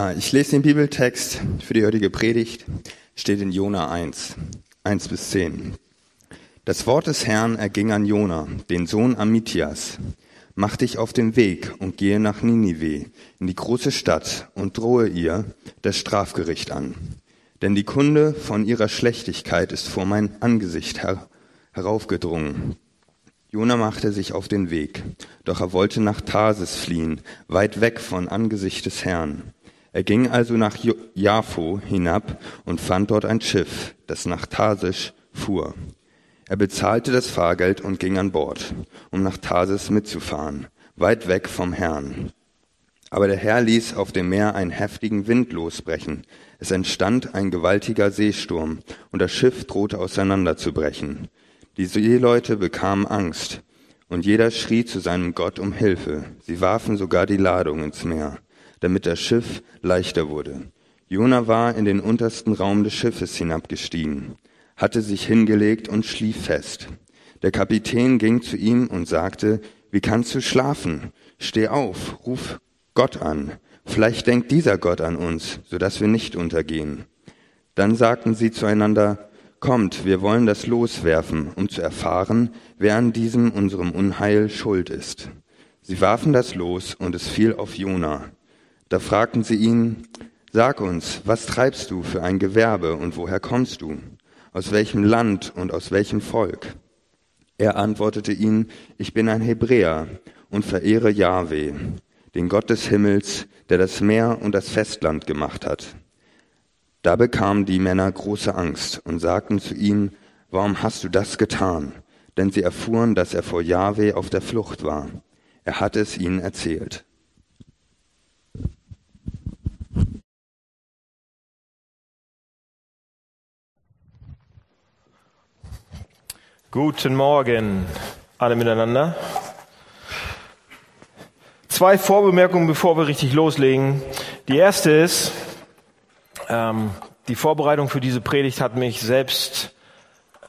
Ah, ich lese den Bibeltext für die heutige Predigt, steht in Jona 1, 1 bis 10. Das Wort des Herrn erging an Jona, den Sohn Amithias. Mach dich auf den Weg und gehe nach Ninive, in die große Stadt, und drohe ihr das Strafgericht an. Denn die Kunde von ihrer Schlechtigkeit ist vor mein Angesicht her heraufgedrungen. Jona machte sich auf den Weg, doch er wollte nach Tarsis fliehen, weit weg von Angesicht des Herrn. Er ging also nach Jaffo hinab und fand dort ein Schiff, das nach Tarsisch fuhr. Er bezahlte das Fahrgeld und ging an Bord, um nach Tarsis mitzufahren, weit weg vom Herrn. Aber der Herr ließ auf dem Meer einen heftigen Wind losbrechen. Es entstand ein gewaltiger Seesturm, und das Schiff drohte auseinanderzubrechen. Die Seeleute bekamen Angst, und jeder schrie zu seinem Gott um Hilfe. Sie warfen sogar die Ladung ins Meer damit das Schiff leichter wurde. Jona war in den untersten Raum des Schiffes hinabgestiegen, hatte sich hingelegt und schlief fest. Der Kapitän ging zu ihm und sagte, wie kannst du schlafen? Steh auf, ruf Gott an. Vielleicht denkt dieser Gott an uns, so dass wir nicht untergehen. Dann sagten sie zueinander, Kommt, wir wollen das loswerfen, um zu erfahren, wer an diesem unserem Unheil schuld ist. Sie warfen das los und es fiel auf Jona. Da fragten sie ihn, Sag uns, was treibst du für ein Gewerbe und woher kommst du? Aus welchem Land und aus welchem Volk? Er antwortete ihnen, ich bin ein Hebräer und verehre Yahweh, den Gott des Himmels, der das Meer und das Festland gemacht hat. Da bekamen die Männer große Angst und sagten zu ihm, warum hast du das getan? Denn sie erfuhren, dass er vor Yahweh auf der Flucht war. Er hatte es ihnen erzählt. Guten Morgen, alle miteinander. Zwei Vorbemerkungen, bevor wir richtig loslegen. Die erste ist, ähm, die Vorbereitung für diese Predigt hat mich selbst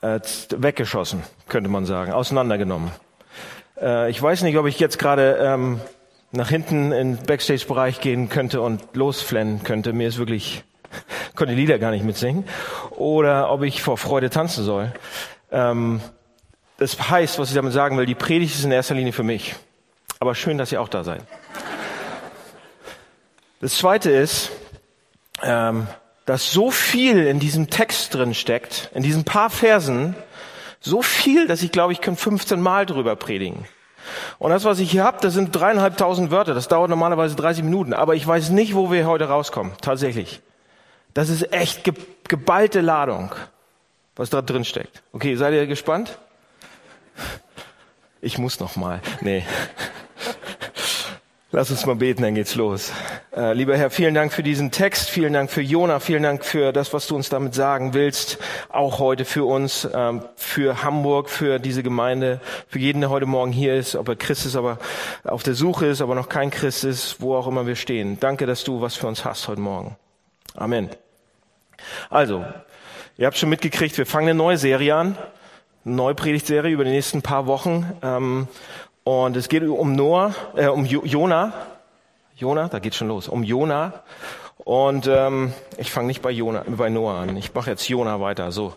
äh, weggeschossen, könnte man sagen, auseinandergenommen. Äh, ich weiß nicht, ob ich jetzt gerade ähm, nach hinten in den Backstage-Bereich gehen könnte und losflennen könnte. Mir ist wirklich, konnte die Lieder gar nicht mitsingen. Oder ob ich vor Freude tanzen soll. Ähm, das heißt, was ich damit sagen will, die Predigt ist in erster Linie für mich. Aber schön, dass ihr auch da seid. Das Zweite ist, ähm, dass so viel in diesem Text drin steckt, in diesen paar Versen, so viel, dass ich glaube, ich könnte 15 Mal drüber predigen. Und das, was ich hier habe, das sind dreieinhalbtausend Wörter. Das dauert normalerweise 30 Minuten. Aber ich weiß nicht, wo wir heute rauskommen. Tatsächlich. Das ist echt geballte Ladung was da drin steckt. Okay, seid ihr gespannt? Ich muss noch mal. Nee. Lass uns mal beten, dann geht's los. Äh, lieber Herr, vielen Dank für diesen Text, vielen Dank für Jona, vielen Dank für das, was du uns damit sagen willst, auch heute für uns, ähm, für Hamburg, für diese Gemeinde, für jeden, der heute Morgen hier ist, ob er Christ ist, aber auf der Suche ist, aber noch kein Christ ist, wo auch immer wir stehen. Danke, dass du was für uns hast heute Morgen. Amen. Also, Ihr habt schon mitgekriegt, wir fangen eine neue Serie an, eine neue Predigtserie über die nächsten paar Wochen. Ähm, und es geht um Noah, äh, um jo Jona. Jona, da geht's schon los. Um Jona. Und ähm, ich fange nicht bei Jona, bei Noah an. Ich mache jetzt Jona weiter. So.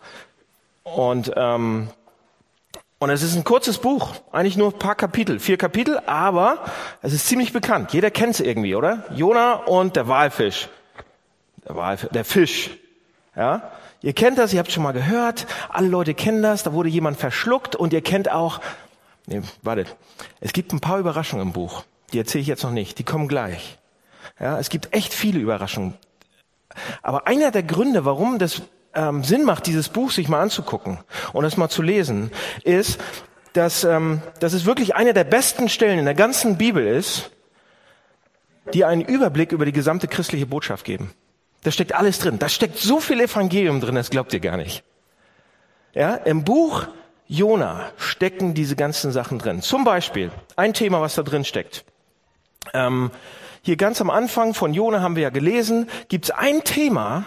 Und ähm, und es ist ein kurzes Buch, eigentlich nur ein paar Kapitel, vier Kapitel, aber es ist ziemlich bekannt. Jeder kennt es irgendwie, oder? Jona und der Walfisch. Der Walfisch, der Fisch. Ja? Ihr kennt das, ihr habt schon mal gehört, alle Leute kennen das, da wurde jemand verschluckt und ihr kennt auch, nee, wartet, es gibt ein paar Überraschungen im Buch, die erzähle ich jetzt noch nicht, die kommen gleich. Ja, es gibt echt viele Überraschungen. Aber einer der Gründe, warum das ähm, Sinn macht, dieses Buch sich mal anzugucken und es mal zu lesen, ist, dass, ähm, dass es wirklich eine der besten Stellen in der ganzen Bibel ist, die einen Überblick über die gesamte christliche Botschaft geben. Da steckt alles drin. Da steckt so viel Evangelium drin, das glaubt ihr gar nicht. Ja, im Buch Jona stecken diese ganzen Sachen drin. Zum Beispiel ein Thema, was da drin steckt. Ähm, hier ganz am Anfang von Jona haben wir ja gelesen, gibt es ein Thema,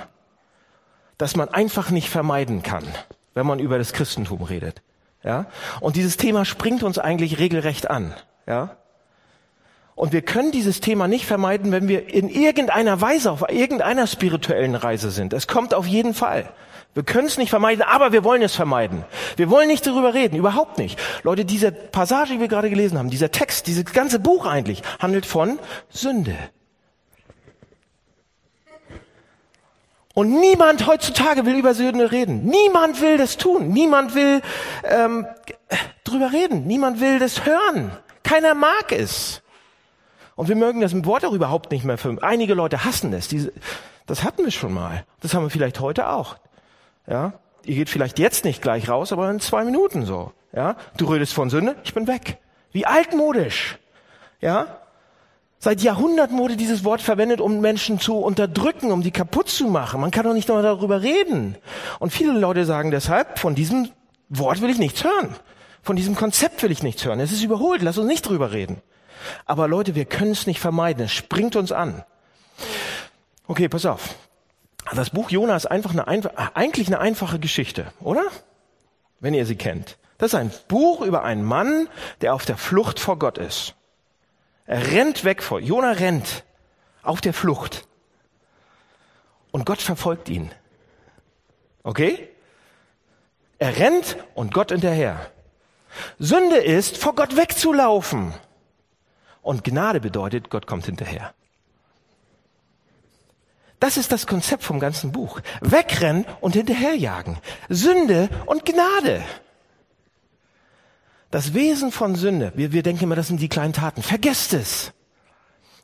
das man einfach nicht vermeiden kann, wenn man über das Christentum redet. Ja, und dieses Thema springt uns eigentlich regelrecht an. Ja, Und wir können dieses Thema nicht vermeiden, wenn wir in irgendeiner Weise auf irgendeiner spirituellen Reise sind. Es kommt auf jeden Fall. Wir können es nicht vermeiden, aber wir wollen es vermeiden. Wir wollen nicht darüber reden, überhaupt nicht. Leute, diese Passage, die wir gerade gelesen haben, dieser Text, dieses ganze Buch eigentlich, handelt von Sünde. Und niemand heutzutage will über Sünde reden. Niemand will das tun. Niemand will ähm, drüber reden. Niemand will das hören. Keiner mag es. Und wir mögen das Wort auch überhaupt nicht mehr für. Einige Leute hassen es. Diese, das hatten wir schon mal. Das haben wir vielleicht heute auch. Ja, ihr geht vielleicht jetzt nicht gleich raus, aber in zwei Minuten so. Ja, du redest von Sünde, ich bin weg. Wie altmodisch. Ja, Seit Jahrhunderten wurde dieses Wort verwendet, um Menschen zu unterdrücken, um die kaputt zu machen. Man kann doch nicht nur darüber reden. Und viele Leute sagen deshalb, von diesem Wort will ich nichts hören. Von diesem Konzept will ich nichts hören. Es ist überholt, lass uns nicht drüber reden. Aber Leute, wir können es nicht vermeiden. Es springt uns an. Okay, pass auf. Das Buch Jona ist einfach eine, eigentlich eine einfache Geschichte, oder? Wenn ihr sie kennt. Das ist ein Buch über einen Mann, der auf der Flucht vor Gott ist. Er rennt weg vor. Jona rennt auf der Flucht. Und Gott verfolgt ihn. Okay? Er rennt und Gott hinterher. Sünde ist, vor Gott wegzulaufen. Und Gnade bedeutet, Gott kommt hinterher. Das ist das Konzept vom ganzen Buch. Wegrennen und hinterherjagen. Sünde und Gnade. Das Wesen von Sünde, wir, wir denken immer, das sind die kleinen Taten. Vergesst es.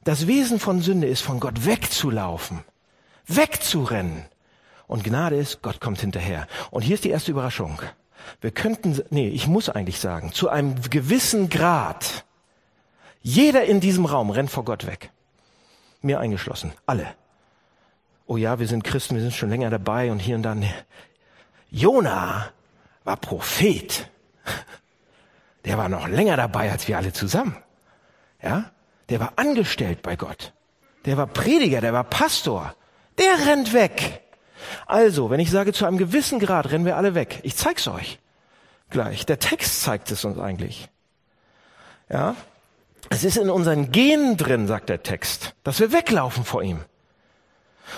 Das Wesen von Sünde ist, von Gott wegzulaufen, wegzurennen. Und Gnade ist, Gott kommt hinterher. Und hier ist die erste Überraschung. Wir könnten, nee, ich muss eigentlich sagen, zu einem gewissen Grad, jeder in diesem Raum rennt vor Gott weg. Mir eingeschlossen. Alle. Oh ja, wir sind Christen, wir sind schon länger dabei und hier und da. Jona war Prophet der war noch länger dabei als wir alle zusammen. Ja? Der war angestellt bei Gott. Der war Prediger, der war Pastor. Der rennt weg. Also, wenn ich sage, zu einem gewissen Grad rennen wir alle weg. Ich zeig's euch gleich. Der Text zeigt es uns eigentlich. Ja? Es ist in unseren Genen drin, sagt der Text, dass wir weglaufen vor ihm.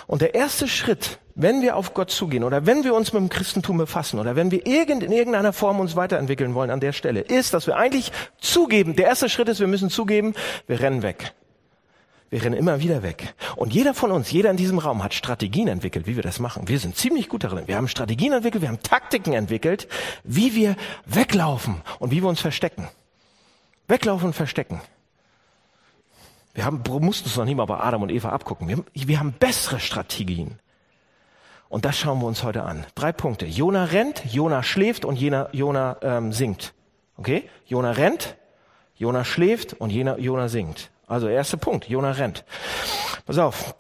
Und der erste Schritt, wenn wir auf Gott zugehen oder wenn wir uns mit dem Christentum befassen oder wenn wir irgend, in irgendeiner Form uns weiterentwickeln wollen an der Stelle, ist, dass wir eigentlich zugeben, der erste Schritt ist, wir müssen zugeben, wir rennen weg. Wir rennen immer wieder weg. Und jeder von uns, jeder in diesem Raum hat Strategien entwickelt, wie wir das machen. Wir sind ziemlich gut darin. Wir haben Strategien entwickelt, wir haben Taktiken entwickelt, wie wir weglaufen und wie wir uns verstecken. Weglaufen und verstecken. Wir haben, mussten es noch nicht mal bei Adam und Eva abgucken. Wir, wir haben bessere Strategien. Und das schauen wir uns heute an. Drei Punkte. Jona rennt, Jona schläft und Jona, Jona ähm, singt. Okay? Jona rennt, Jona schläft und Jona, Jona singt. Also erster Punkt, Jona rennt. Pass auf.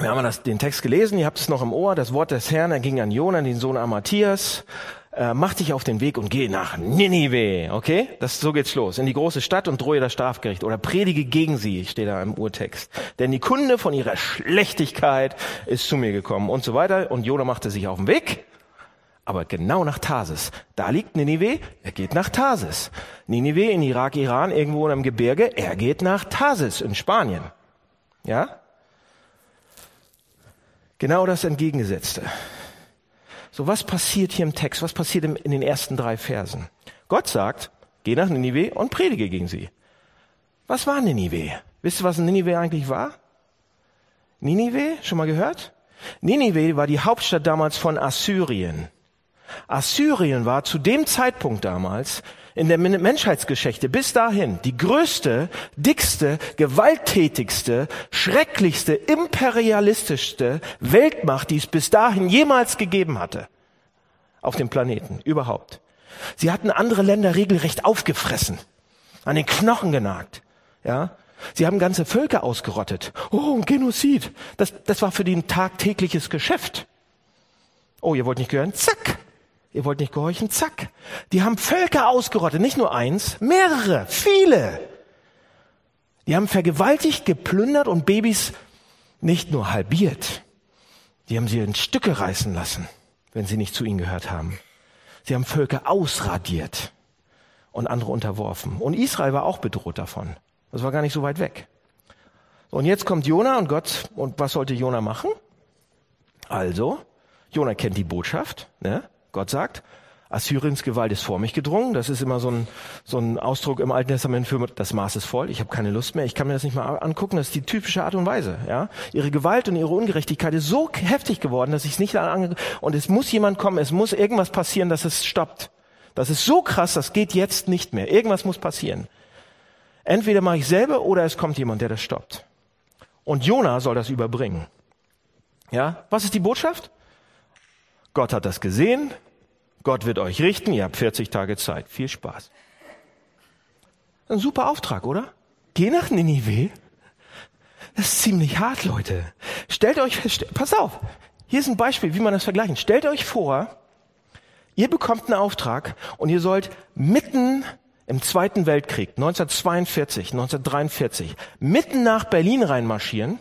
Wir haben das, den Text gelesen, ihr habt es noch im Ohr. Das Wort des Herrn erging an Jona, den Sohn Amathias äh, mach dich auf den Weg und geh nach Ninive, okay? Das, so geht's los. In die große Stadt und drohe das Strafgericht oder predige gegen sie, steht da im Urtext. Denn die Kunde von ihrer Schlechtigkeit ist zu mir gekommen und so weiter. Und Jona machte sich auf den Weg, aber genau nach Tarsis. Da liegt Ninive, er geht nach Tarsis. Ninive in Irak, Iran, irgendwo in einem Gebirge, er geht nach Tarsis in Spanien. Ja? Genau das Entgegengesetzte. So, was passiert hier im Text? Was passiert in den ersten drei Versen? Gott sagt, geh nach Ninive und predige gegen sie. Was war Ninive? Wisst ihr, was Ninive eigentlich war? Ninive, schon mal gehört? Ninive war die Hauptstadt damals von Assyrien. Assyrien war zu dem Zeitpunkt damals in der Menschheitsgeschichte bis dahin die größte, dickste, gewalttätigste, schrecklichste, imperialistischste Weltmacht, die es bis dahin jemals gegeben hatte. Auf dem Planeten, überhaupt. Sie hatten andere Länder regelrecht aufgefressen, an den Knochen genagt, ja. Sie haben ganze Völker ausgerottet. Oh, ein Genozid. Das, das war für die ein tagtägliches Geschäft. Oh, ihr wollt nicht gehören? Zack, Ihr wollt nicht gehorchen? Zack. Die haben Völker ausgerottet. Nicht nur eins, mehrere, viele. Die haben vergewaltigt, geplündert und Babys nicht nur halbiert. Die haben sie in Stücke reißen lassen, wenn sie nicht zu ihnen gehört haben. Sie haben Völker ausradiert und andere unterworfen. Und Israel war auch bedroht davon. Das war gar nicht so weit weg. Und jetzt kommt Jona und Gott, und was sollte Jona machen? Also, Jona kennt die Botschaft, ne? Gott sagt, Assyriens Gewalt ist vor mich gedrungen. Das ist immer so ein, so ein Ausdruck im Alten Testament für das Maß ist voll. Ich habe keine Lust mehr. Ich kann mir das nicht mal angucken. Das ist die typische Art und Weise. Ja, ihre Gewalt und ihre Ungerechtigkeit ist so heftig geworden, dass ich es nicht ange und es muss jemand kommen. Es muss irgendwas passieren, dass es stoppt. Das ist so krass. Das geht jetzt nicht mehr. Irgendwas muss passieren. Entweder mache ich selber oder es kommt jemand, der das stoppt. Und Jona soll das überbringen. Ja, was ist die Botschaft? Gott hat das gesehen. Gott wird euch richten. Ihr habt 40 Tage Zeit. Viel Spaß. Ein super Auftrag, oder? Geh nach Ninive. Das ist ziemlich hart, Leute. Stellt euch, pass auf. Hier ist ein Beispiel, wie man das vergleichen. Stellt euch vor, ihr bekommt einen Auftrag und ihr sollt mitten im Zweiten Weltkrieg, 1942, 1943, mitten nach Berlin reinmarschieren,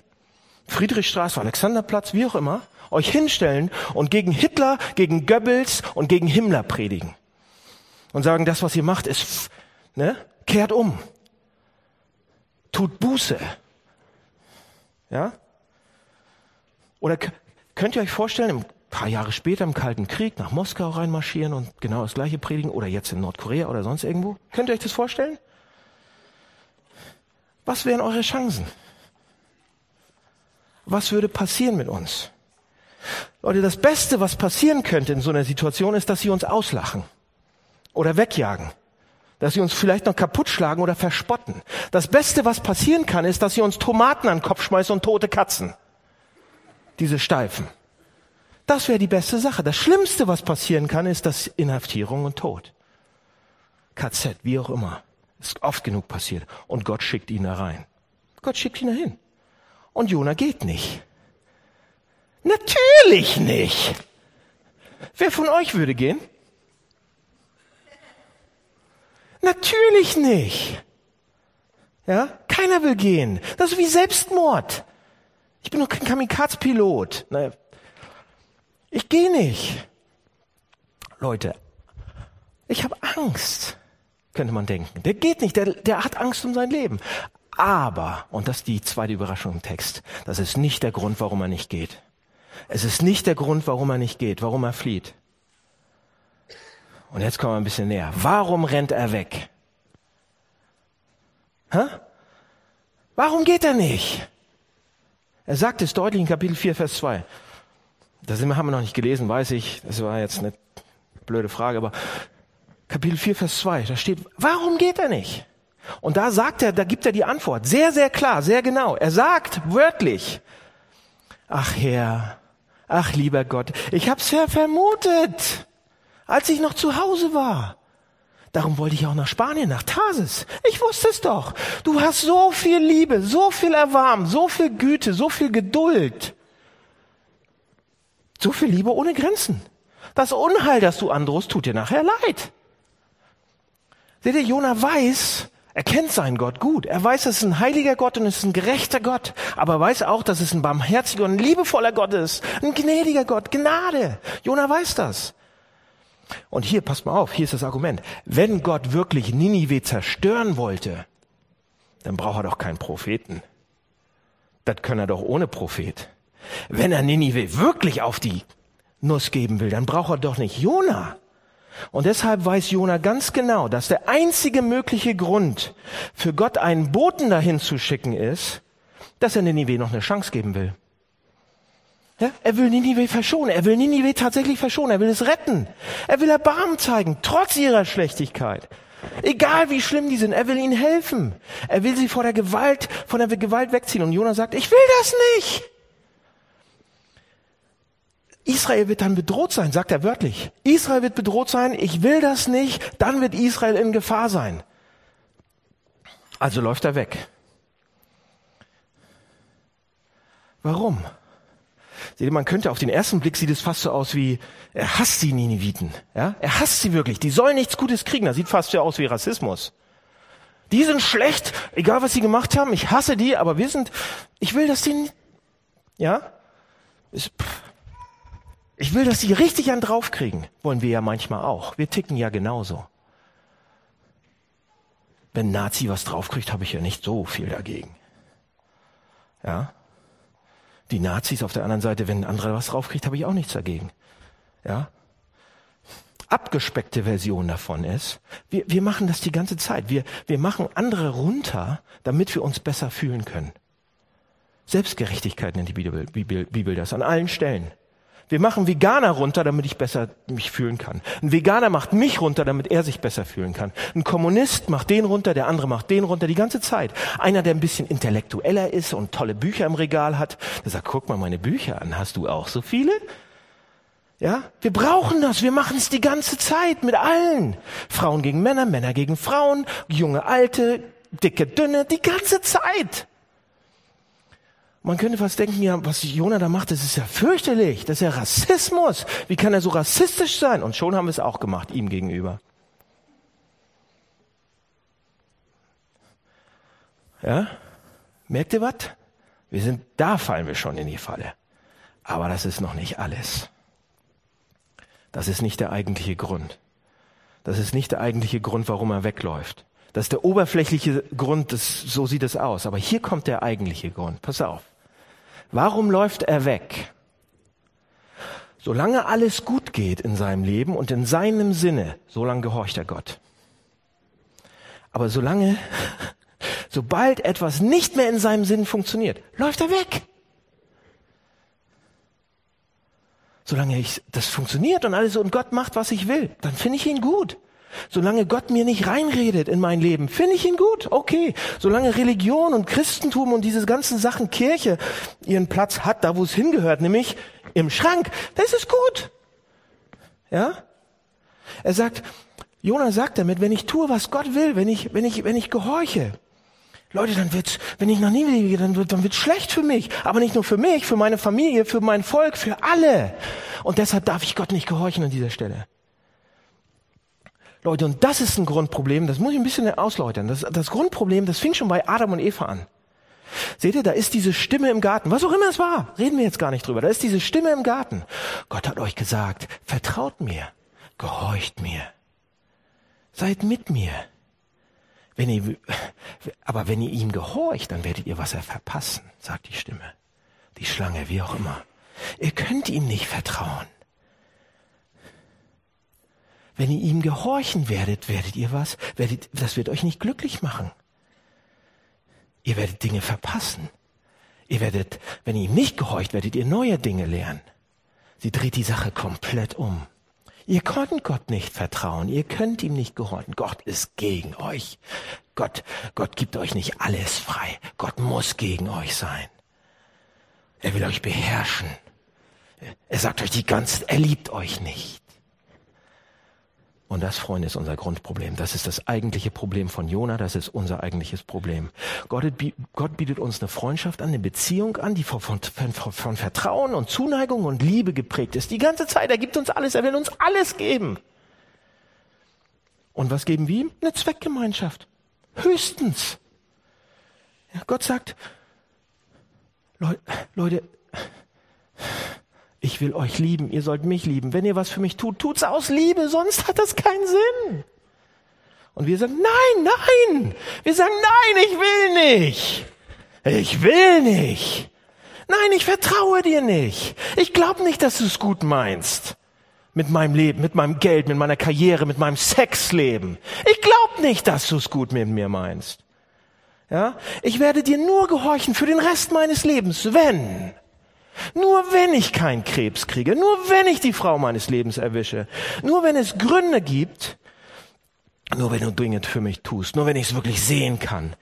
Friedrichstraße, Alexanderplatz, wie auch immer, euch hinstellen und gegen Hitler, gegen Goebbels und gegen Himmler predigen. Und sagen, das, was ihr macht, ist, ne, kehrt um. Tut Buße. Ja? Oder könnt ihr euch vorstellen, ein paar Jahre später im Kalten Krieg nach Moskau reinmarschieren und genau das gleiche predigen oder jetzt in Nordkorea oder sonst irgendwo? Könnt ihr euch das vorstellen? Was wären eure Chancen? Was würde passieren mit uns? Leute, das Beste, was passieren könnte in so einer Situation, ist, dass sie uns auslachen oder wegjagen. Dass sie uns vielleicht noch kaputt schlagen oder verspotten. Das Beste, was passieren kann, ist, dass sie uns Tomaten an den Kopf schmeißen und tote Katzen. Diese Steifen. Das wäre die beste Sache. Das Schlimmste, was passieren kann, ist das Inhaftierung und Tod. KZ, wie auch immer. Ist oft genug passiert. Und Gott schickt ihn da rein. Gott schickt ihn dahin. Und Jona geht nicht. Natürlich nicht. Wer von euch würde gehen? Natürlich nicht. Ja, keiner will gehen. Das ist wie Selbstmord. Ich bin doch kein Kamikaze-Pilot. Naja, ich gehe nicht. Leute, ich habe Angst, könnte man denken. Der geht nicht, der, der hat Angst um sein Leben. Aber, und das ist die zweite Überraschung im Text, das ist nicht der Grund, warum er nicht geht. Es ist nicht der Grund, warum er nicht geht, warum er flieht. Und jetzt kommen wir ein bisschen näher. Warum rennt er weg? Hä? Warum geht er nicht? Er sagt es deutlich in Kapitel 4, Vers 2. Das haben wir noch nicht gelesen, weiß ich. Das war jetzt eine blöde Frage, aber Kapitel 4, Vers 2, da steht, warum geht er nicht? Und da sagt er, da gibt er die Antwort. Sehr, sehr klar, sehr genau. Er sagt wörtlich, ach Herr, Ach, lieber Gott, ich hab's ja vermutet, als ich noch zu Hause war. Darum wollte ich auch nach Spanien, nach Tarsis. Ich wusste es doch. Du hast so viel Liebe, so viel Erwarm, so viel Güte, so viel Geduld. So viel Liebe ohne Grenzen. Das Unheil, das du androhst, tut dir nachher leid. Seht ihr, Jona weiß, er kennt seinen Gott gut. Er weiß, es ist ein heiliger Gott und es ist ein gerechter Gott. Aber er weiß auch, dass es ein barmherziger und liebevoller Gott ist. Ein gnädiger Gott. Gnade. Jona weiß das. Und hier, passt mal auf, hier ist das Argument. Wenn Gott wirklich Ninive zerstören wollte, dann braucht er doch keinen Propheten. Das kann er doch ohne Prophet. Wenn er Ninive wirklich auf die Nuss geben will, dann braucht er doch nicht Jona. Und deshalb weiß Jona ganz genau, dass der einzige mögliche Grund für Gott einen Boten dahin zu schicken ist, dass er Ninive noch eine Chance geben will. Ja, er will Ninive verschonen. Er will Ninive tatsächlich verschonen. Er will es retten. Er will Erbarmen zeigen, trotz ihrer Schlechtigkeit. Egal wie schlimm die sind, er will ihnen helfen. Er will sie vor der Gewalt, von der Gewalt wegziehen. Und Jona sagt, ich will das nicht. Israel wird dann bedroht sein, sagt er wörtlich. Israel wird bedroht sein, ich will das nicht, dann wird Israel in Gefahr sein. Also läuft er weg. Warum? Seht ihr, man könnte auf den ersten Blick sieht es fast so aus wie, er hasst die Nineviten. Ja? Er hasst sie wirklich. Die sollen nichts Gutes kriegen. Das sieht fast so aus wie Rassismus. Die sind schlecht, egal was sie gemacht haben. Ich hasse die, aber wir sind, ich will, dass die, ja? Ist, pff, ich will, dass sie richtig an draufkriegen. Wollen wir ja manchmal auch. Wir ticken ja genauso. Wenn Nazi was draufkriegt, habe ich ja nicht so viel dagegen. Ja? Die Nazis auf der anderen Seite, wenn ein anderer was draufkriegt, habe ich auch nichts dagegen. Ja? Abgespeckte Version davon ist, wir, wir machen das die ganze Zeit. Wir, wir machen andere runter, damit wir uns besser fühlen können. Selbstgerechtigkeit nennt die Bibel, Bibel, Bibel das an allen Stellen. Wir machen Veganer runter, damit ich besser mich fühlen kann. Ein Veganer macht mich runter, damit er sich besser fühlen kann. Ein Kommunist macht den runter, der andere macht den runter, die ganze Zeit. Einer, der ein bisschen intellektueller ist und tolle Bücher im Regal hat, der sagt, guck mal meine Bücher an, hast du auch so viele? Ja, wir brauchen das. Wir machen es die ganze Zeit mit allen. Frauen gegen Männer, Männer gegen Frauen, junge, alte, dicke, dünne, die ganze Zeit. Man könnte fast denken, ja, was Jonah da macht, das ist ja fürchterlich. Das ist ja Rassismus. Wie kann er so rassistisch sein? Und schon haben wir es auch gemacht, ihm gegenüber. Ja? Merkt ihr was? Wir sind, da fallen wir schon in die Falle. Aber das ist noch nicht alles. Das ist nicht der eigentliche Grund. Das ist nicht der eigentliche Grund, warum er wegläuft. Das ist der oberflächliche Grund, das, so sieht es aus. Aber hier kommt der eigentliche Grund. Pass auf. Warum läuft er weg? Solange alles gut geht in seinem Leben und in seinem Sinne, solange gehorcht er Gott. Aber solange, sobald etwas nicht mehr in seinem Sinn funktioniert, läuft er weg. Solange ich, das funktioniert und alles und Gott macht, was ich will, dann finde ich ihn gut. Solange Gott mir nicht reinredet in mein Leben, finde ich ihn gut, okay. Solange Religion und Christentum und diese ganzen Sachen Kirche ihren Platz hat, da wo es hingehört, nämlich im Schrank, das ist gut. Ja? Er sagt, Jonah sagt damit, wenn ich tue, was Gott will, wenn ich, wenn ich, wenn ich gehorche, Leute, dann wird's, wenn ich nach Nineveh gehe, dann wird, dann wird's schlecht für mich. Aber nicht nur für mich, für meine Familie, für mein Volk, für alle. Und deshalb darf ich Gott nicht gehorchen an dieser Stelle. Leute, und das ist ein Grundproblem, das muss ich ein bisschen ausläutern. Das, das Grundproblem, das fing schon bei Adam und Eva an. Seht ihr, da ist diese Stimme im Garten, was auch immer es war, reden wir jetzt gar nicht drüber, da ist diese Stimme im Garten. Gott hat euch gesagt, vertraut mir, gehorcht mir, seid mit mir. Wenn ihr, aber wenn ihr ihm gehorcht, dann werdet ihr Wasser verpassen, sagt die Stimme, die Schlange, wie auch immer. Ihr könnt ihm nicht vertrauen. Wenn ihr ihm gehorchen werdet, werdet ihr was? Werdet, das wird euch nicht glücklich machen. Ihr werdet Dinge verpassen. Ihr werdet, wenn ihr ihm nicht gehorcht, werdet ihr neue Dinge lernen. Sie dreht die Sache komplett um. Ihr könnt Gott nicht vertrauen. Ihr könnt ihm nicht gehorchen. Gott ist gegen euch. Gott, Gott gibt euch nicht alles frei. Gott muss gegen euch sein. Er will euch beherrschen. Er sagt euch die ganze, er liebt euch nicht. Und das, Freunde, ist unser Grundproblem. Das ist das eigentliche Problem von Jona. Das ist unser eigentliches Problem. Gott, bietet uns eine Freundschaft an, eine Beziehung an, die von, von, von, von Vertrauen und Zuneigung und Liebe geprägt ist. Die ganze Zeit. Er gibt uns alles. Er will uns alles geben. Und was geben wir ihm? Eine Zweckgemeinschaft. Höchstens. Ja, Gott sagt, Leute, ich will euch lieben, ihr sollt mich lieben. Wenn ihr was für mich tut, tut's aus Liebe, sonst hat das keinen Sinn. Und wir sagen, nein, nein. Wir sagen, nein, ich will nicht. Ich will nicht. Nein, ich vertraue dir nicht. Ich glaube nicht, dass du es gut meinst. Mit meinem Leben, mit meinem Geld, mit meiner Karriere, mit meinem Sexleben. Ich glaube nicht, dass du es gut mit mir meinst. Ja? Ich werde dir nur gehorchen für den Rest meines Lebens, wenn nur wenn ich keinen Krebs kriege, nur wenn ich die Frau meines Lebens erwische, nur wenn es Gründe gibt, nur wenn du Dinge für mich tust, nur wenn ich es wirklich sehen kann.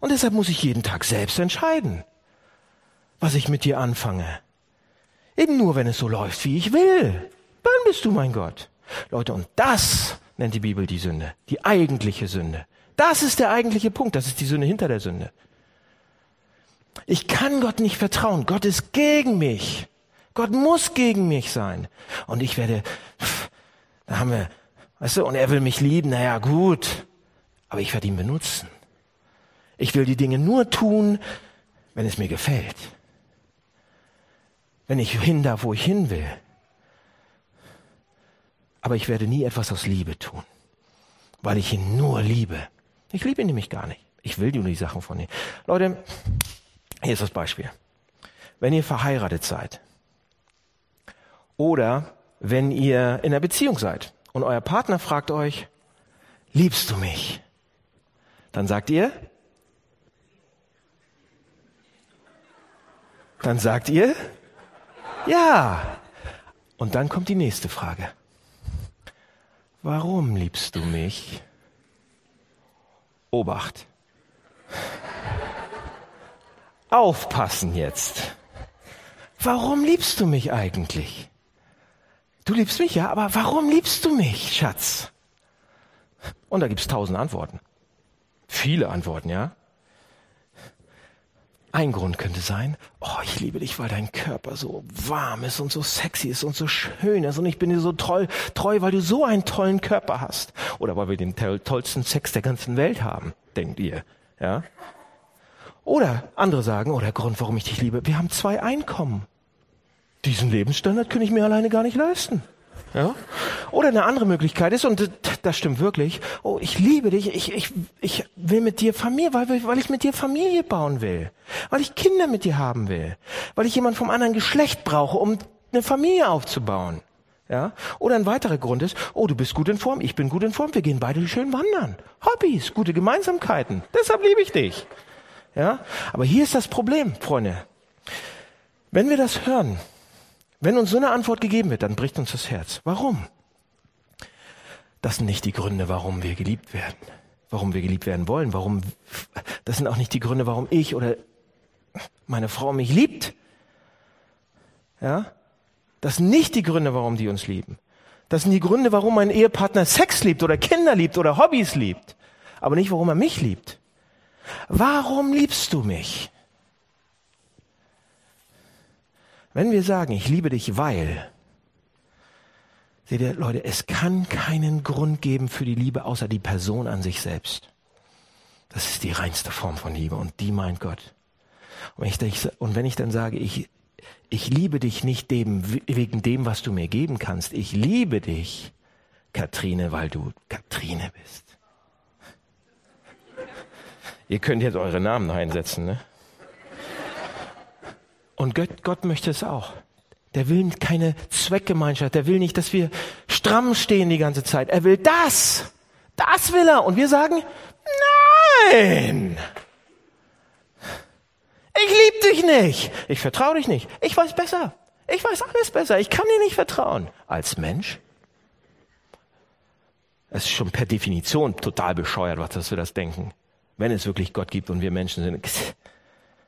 Und deshalb muss ich jeden Tag selbst entscheiden, was ich mit dir anfange. Eben nur, wenn es so läuft, wie ich will. Dann bist du mein Gott. Leute, und das nennt die Bibel die Sünde, die eigentliche Sünde. Das ist der eigentliche Punkt, das ist die Sünde hinter der Sünde. Ich kann Gott nicht vertrauen. Gott ist gegen mich. Gott muss gegen mich sein. Und ich werde, da haben wir, weißt du, und er will mich lieben, naja, gut. Aber ich werde ihn benutzen. Ich will die Dinge nur tun, wenn es mir gefällt. Wenn ich hin darf, wo ich hin will. Aber ich werde nie etwas aus Liebe tun, weil ich ihn nur liebe. Ich liebe ihn nämlich gar nicht. Ich will nur die Sachen von ihm. Leute, hier ist das Beispiel. Wenn ihr verheiratet seid oder wenn ihr in einer Beziehung seid und euer Partner fragt euch, liebst du mich? Dann sagt ihr, dann sagt ihr, ja. Und dann kommt die nächste Frage. Warum liebst du mich? Obacht. Aufpassen jetzt. Warum liebst du mich eigentlich? Du liebst mich, ja, aber warum liebst du mich, Schatz? Und da gibt's tausend Antworten. Viele Antworten, ja. Ein Grund könnte sein, oh, ich liebe dich, weil dein Körper so warm ist und so sexy ist und so schön ist und ich bin dir so toll, treu, weil du so einen tollen Körper hast. Oder weil wir den tollsten Sex der ganzen Welt haben, denkt ihr, ja. Oder andere sagen, oh, der Grund, warum ich dich liebe, wir haben zwei Einkommen. Diesen Lebensstandard kann ich mir alleine gar nicht leisten. Ja? Oder eine andere Möglichkeit ist, und das stimmt wirklich, oh, ich liebe dich, ich, ich, ich will mit dir Familie, weil, weil ich mit dir Familie bauen will, weil ich Kinder mit dir haben will, weil ich jemand vom anderen Geschlecht brauche, um eine Familie aufzubauen. Ja? Oder ein weiterer Grund ist, oh, du bist gut in Form, ich bin gut in Form, wir gehen beide schön wandern. Hobbys, gute Gemeinsamkeiten, deshalb liebe ich dich. Ja? Aber hier ist das Problem, Freunde. Wenn wir das hören, wenn uns so eine Antwort gegeben wird, dann bricht uns das Herz. Warum? Das sind nicht die Gründe, warum wir geliebt werden, warum wir geliebt werden wollen, warum, das sind auch nicht die Gründe, warum ich oder meine Frau mich liebt. Ja? Das sind nicht die Gründe, warum die uns lieben. Das sind die Gründe, warum mein Ehepartner Sex liebt oder Kinder liebt oder Hobbys liebt. Aber nicht, warum er mich liebt. Warum liebst du mich? Wenn wir sagen, ich liebe dich, weil, seht ihr, Leute, es kann keinen Grund geben für die Liebe außer die Person an sich selbst. Das ist die reinste Form von Liebe und die meint Gott. Und wenn ich, und wenn ich dann sage, ich, ich liebe dich nicht dem, wegen dem, was du mir geben kannst. Ich liebe dich, Katrine, weil du Katrine bist. Ihr könnt jetzt eure Namen einsetzen, ne? Und Gott, Gott möchte es auch. Der will keine Zweckgemeinschaft. Der will nicht, dass wir stramm stehen die ganze Zeit. Er will das. Das will er. Und wir sagen, nein. Ich liebe dich nicht. Ich vertraue dich nicht. Ich weiß besser. Ich weiß alles besser. Ich kann dir nicht vertrauen. Als Mensch. Es ist schon per Definition total bescheuert, was wir das denken. Wenn es wirklich Gott gibt und wir Menschen sind.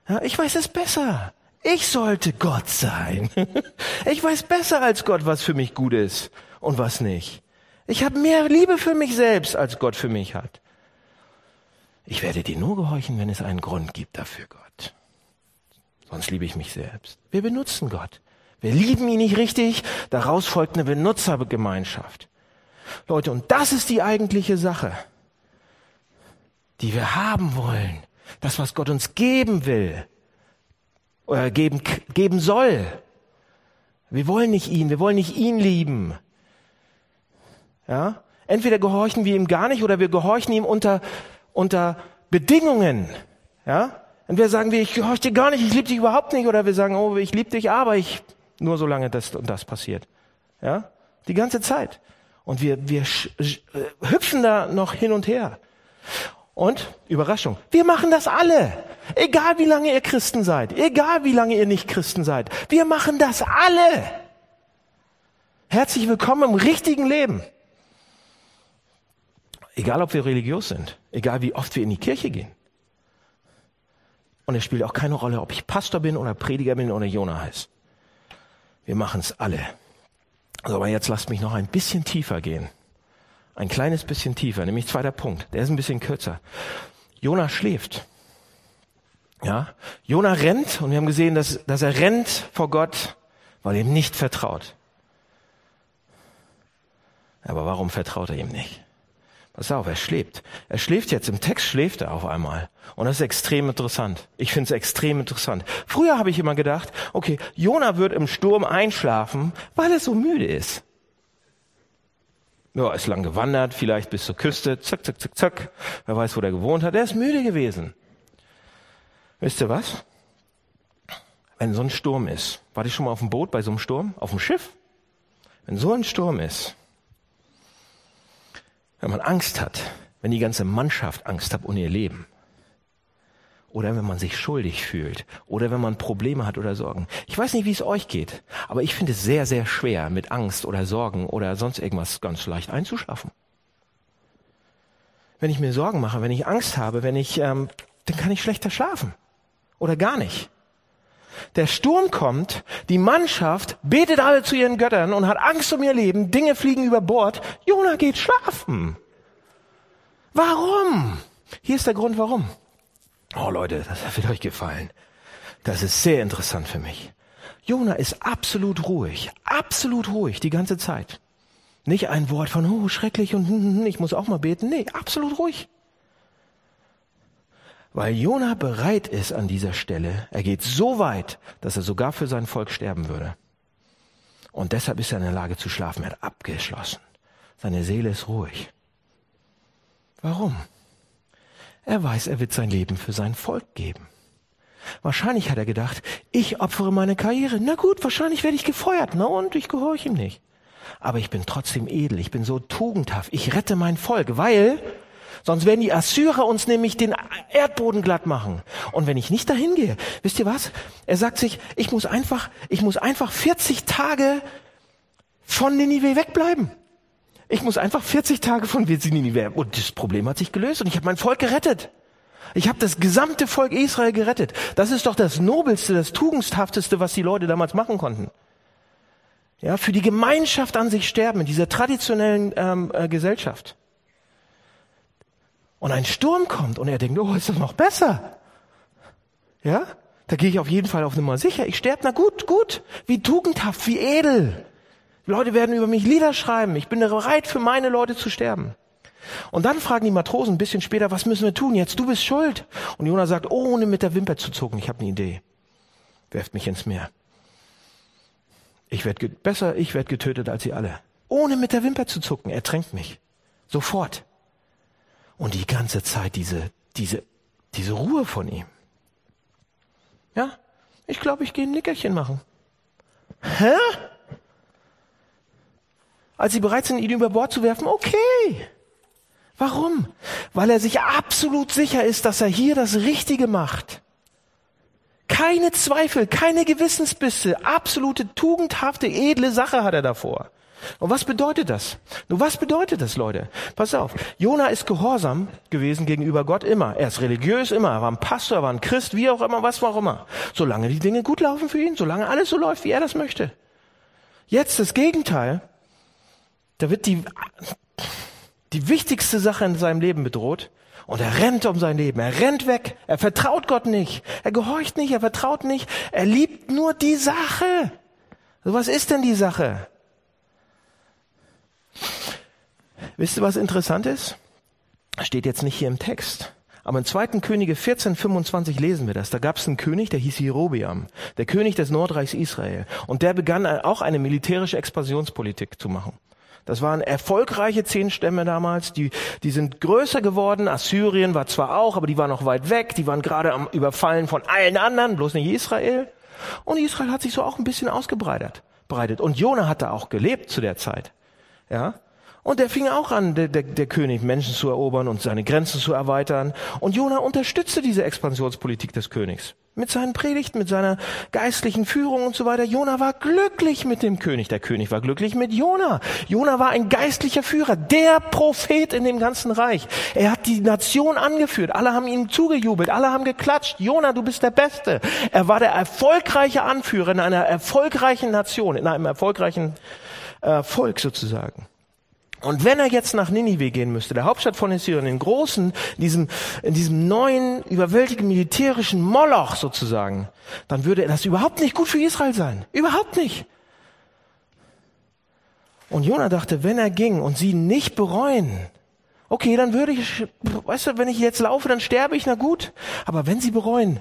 Ja, ich weiß es besser. Ich sollte Gott sein. Ich weiß besser als Gott, was für mich gut ist und was nicht. Ich habe mehr Liebe für mich selbst, als Gott für mich hat. Ich werde dir nur gehorchen, wenn es einen Grund gibt dafür, Gott. Sonst liebe ich mich selbst. Wir benutzen Gott. Wir lieben ihn nicht richtig, daraus folgt eine Benutzergemeinschaft. Leute, und das ist die eigentliche Sache, die wir haben wollen. Das, was Gott uns geben will oder geben, geben soll. Wir wollen nicht ihn, wir wollen nicht ihn lieben. Ja? Entweder gehorchen wir ihm gar nicht oder wir gehorchen ihm unter, unter Bedingungen. Ja? Entweder sagen wir, ich gehorche dir gar nicht, ich liebe dich überhaupt nicht, oder wir sagen, oh, ich liebe dich, aber ich, nur solange das und das passiert. Ja? Die ganze Zeit. Und wir, wir äh, hüpfen da noch hin und her. Und Überraschung, wir machen das alle. Egal wie lange ihr Christen seid, egal wie lange ihr nicht Christen seid, wir machen das alle. Herzlich willkommen im richtigen Leben. Egal ob wir religiös sind, egal wie oft wir in die Kirche gehen. Und es spielt auch keine Rolle, ob ich Pastor bin oder Prediger bin oder Jona heiß. Wir machen es alle. Also, aber jetzt lasst mich noch ein bisschen tiefer gehen. Ein kleines bisschen tiefer, nämlich zweiter Punkt. Der ist ein bisschen kürzer. Jona schläft. Ja, Jona rennt und wir haben gesehen, dass, dass er rennt vor Gott, weil er ihm nicht vertraut. Aber warum vertraut er ihm nicht? Pass auf, er schläft. Er schläft jetzt, im Text schläft er auf einmal. Und das ist extrem interessant. Ich finde es extrem interessant. Früher habe ich immer gedacht, okay, Jona wird im Sturm einschlafen, weil er so müde ist. Ja, ist lang gewandert, vielleicht bis zur Küste, zack, zack, zack, zack. Wer weiß, wo der gewohnt hat. Der ist müde gewesen. Wisst ihr was? Wenn so ein Sturm ist, war ich schon mal auf dem Boot bei so einem Sturm? Auf dem Schiff? Wenn so ein Sturm ist, wenn man Angst hat, wenn die ganze Mannschaft Angst hat um ihr Leben, oder wenn man sich schuldig fühlt oder wenn man Probleme hat oder Sorgen. Ich weiß nicht, wie es euch geht, aber ich finde es sehr, sehr schwer, mit Angst oder Sorgen oder sonst irgendwas ganz leicht einzuschlafen. Wenn ich mir Sorgen mache, wenn ich Angst habe, wenn ich, ähm, dann kann ich schlechter schlafen oder gar nicht. Der Sturm kommt, die Mannschaft betet alle zu ihren Göttern und hat Angst um ihr Leben, Dinge fliegen über Bord. Jona geht schlafen. Warum? Hier ist der Grund, warum. Oh Leute, das wird euch gefallen. Das ist sehr interessant für mich. Jona ist absolut ruhig, absolut ruhig die ganze Zeit. Nicht ein Wort von, oh, schrecklich und ich muss auch mal beten. Nee, absolut ruhig. Weil Jona bereit ist an dieser Stelle, er geht so weit, dass er sogar für sein Volk sterben würde. Und deshalb ist er in der Lage zu schlafen. Er hat abgeschlossen. Seine Seele ist ruhig. Warum? Er weiß, er wird sein Leben für sein Volk geben. Wahrscheinlich hat er gedacht, ich opfere meine Karriere. Na gut, wahrscheinlich werde ich gefeuert. Na und ich gehorche ihm nicht. Aber ich bin trotzdem edel. Ich bin so tugendhaft. Ich rette mein Volk, weil sonst werden die Assyrer uns nämlich den Erdboden glatt machen. Und wenn ich nicht dahin gehe, wisst ihr was? Er sagt sich, ich muss einfach, ich muss einfach 40 Tage von Ninive wegbleiben. Ich muss einfach 40 Tage von Ninive und das Problem hat sich gelöst und ich habe mein Volk gerettet. Ich habe das gesamte Volk Israel gerettet. Das ist doch das Nobelste, das Tugendhafteste, was die Leute damals machen konnten. Ja, für die Gemeinschaft an sich sterben in dieser traditionellen ähm, äh, Gesellschaft. Und ein Sturm kommt und er denkt, oh, ist das noch besser? Ja, da gehe ich auf jeden Fall auf Nummer sicher. Ich sterbe, na gut, gut. Wie tugendhaft, wie edel. Leute werden über mich Lieder schreiben. Ich bin bereit, für meine Leute zu sterben. Und dann fragen die Matrosen ein bisschen später, was müssen wir tun jetzt? Du bist schuld. Und Jonah sagt, ohne mit der Wimper zu zucken, ich habe eine Idee. Werft mich ins Meer. Ich werde besser, ich werde getötet als sie alle. Ohne mit der Wimper zu zucken, er tränkt mich. Sofort. Und die ganze Zeit diese, diese, diese Ruhe von ihm. Ja, ich glaube, ich gehe ein Nickerchen machen. Hä? Als sie bereit sind, ihn über Bord zu werfen, okay. Warum? Weil er sich absolut sicher ist, dass er hier das Richtige macht. Keine Zweifel, keine Gewissensbisse, absolute tugendhafte, edle Sache hat er davor. Und was bedeutet das? Nun, was bedeutet das, Leute? Pass auf. Jona ist gehorsam gewesen gegenüber Gott immer. Er ist religiös immer. Er war ein Pastor, er war ein Christ, wie auch immer, was auch immer. Solange die Dinge gut laufen für ihn, solange alles so läuft, wie er das möchte. Jetzt das Gegenteil. Da wird die, die wichtigste Sache in seinem Leben bedroht. Und er rennt um sein Leben. Er rennt weg. Er vertraut Gott nicht. Er gehorcht nicht. Er vertraut nicht. Er liebt nur die Sache. So was ist denn die Sache? Wisst ihr, was interessant ist? Steht jetzt nicht hier im Text. Aber in 2. Könige 14, 25 lesen wir das. Da gab es einen König, der hieß Jerobeam, der König des Nordreichs Israel. Und der begann auch eine militärische Expansionspolitik zu machen. Das waren erfolgreiche zehn Stämme damals, die, die sind größer geworden. Assyrien war zwar auch, aber die waren noch weit weg. Die waren gerade am Überfallen von allen anderen, bloß nicht Israel. Und Israel hat sich so auch ein bisschen ausgebreitet. Breitet. Und Jona hat da auch gelebt zu der Zeit. Ja. Und der fing auch an, der, der, der König, Menschen zu erobern und seine Grenzen zu erweitern. Und Jona unterstützte diese Expansionspolitik des Königs. Mit seinen Predigten, mit seiner geistlichen Führung und so weiter. Jona war glücklich mit dem König. Der König war glücklich mit Jona. Jona war ein geistlicher Führer, der Prophet in dem ganzen Reich. Er hat die Nation angeführt. Alle haben ihm zugejubelt. Alle haben geklatscht. Jona, du bist der Beste. Er war der erfolgreiche Anführer in einer erfolgreichen Nation, in einem erfolgreichen äh, Volk sozusagen. Und wenn er jetzt nach Ninive gehen müsste, der Hauptstadt von Syrien, in großen, in diesem, in diesem neuen, überwältigenden militärischen Moloch sozusagen, dann würde das überhaupt nicht gut für Israel sein. Überhaupt nicht. Und Jonah dachte, wenn er ging und sie nicht bereuen, okay, dann würde ich, weißt du, wenn ich jetzt laufe, dann sterbe ich, na gut. Aber wenn sie bereuen,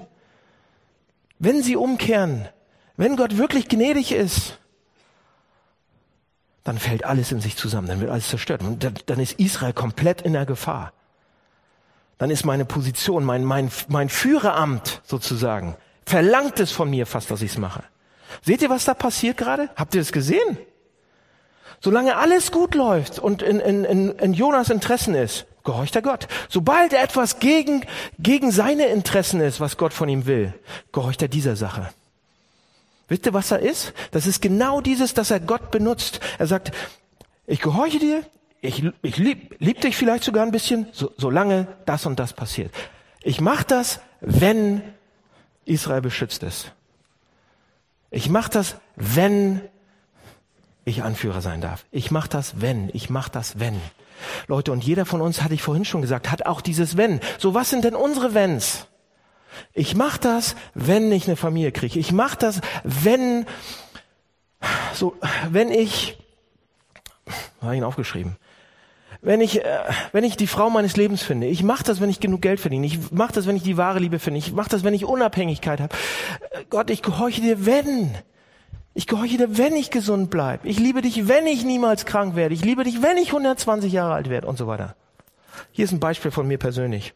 wenn sie umkehren, wenn Gott wirklich gnädig ist, dann fällt alles in sich zusammen, dann wird alles zerstört. Und dann ist Israel komplett in der Gefahr. Dann ist meine Position, mein, mein, mein Führeramt sozusagen, verlangt es von mir fast, dass ich es mache. Seht ihr, was da passiert gerade? Habt ihr es gesehen? Solange alles gut läuft und in, in, in, in Jonas Interessen ist, gehorcht er Gott. Sobald er etwas gegen, gegen seine Interessen ist, was Gott von ihm will, gehorcht er dieser Sache. Wisst ihr, was er ist? Das ist genau dieses, dass er Gott benutzt. Er sagt, ich gehorche dir, ich, ich lieb, lieb dich vielleicht sogar ein bisschen, so, solange das und das passiert. Ich mache das, wenn Israel beschützt ist. Ich mache das, wenn ich Anführer sein darf. Ich mache das, wenn. Ich mache das, wenn. Leute, und jeder von uns, hatte ich vorhin schon gesagt, hat auch dieses Wenn. So, was sind denn unsere Wenns? Ich mache das, wenn ich eine Familie kriege. Ich mache das, wenn so, wenn ich, habe ich ihn aufgeschrieben, wenn ich, äh, wenn ich die Frau meines Lebens finde. Ich mache das, wenn ich genug Geld verdiene. Ich mache das, wenn ich die wahre Liebe finde. Ich mache das, wenn ich Unabhängigkeit habe. Äh, Gott, ich gehorche dir, wenn. Ich gehorche dir, wenn ich gesund bleibe. Ich liebe dich, wenn ich niemals krank werde. Ich liebe dich, wenn ich 120 Jahre alt werde und so weiter. Hier ist ein Beispiel von mir persönlich.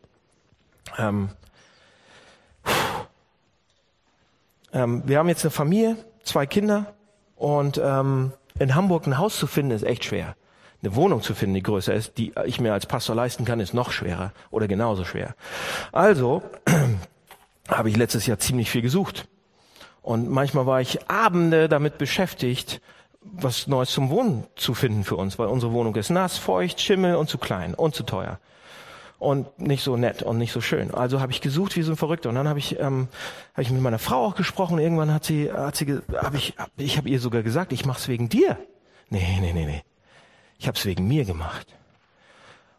Ähm, Ähm, wir haben jetzt eine Familie, zwei Kinder und ähm, in Hamburg ein Haus zu finden ist echt schwer. Eine Wohnung zu finden, die größer ist, die ich mir als Pastor leisten kann, ist noch schwerer oder genauso schwer. Also habe ich letztes Jahr ziemlich viel gesucht. Und manchmal war ich Abende damit beschäftigt, was Neues zum Wohnen zu finden für uns, weil unsere Wohnung ist nass, feucht, Schimmel und zu klein und zu teuer und nicht so nett und nicht so schön. Also habe ich gesucht wie so ein Verrückter und dann habe ich ähm, hab ich mit meiner Frau auch gesprochen. Irgendwann hat sie hat sie habe ich ich habe ihr sogar gesagt, ich mache es wegen dir. Nee, nee, nee, nee. Ich habe es wegen mir gemacht.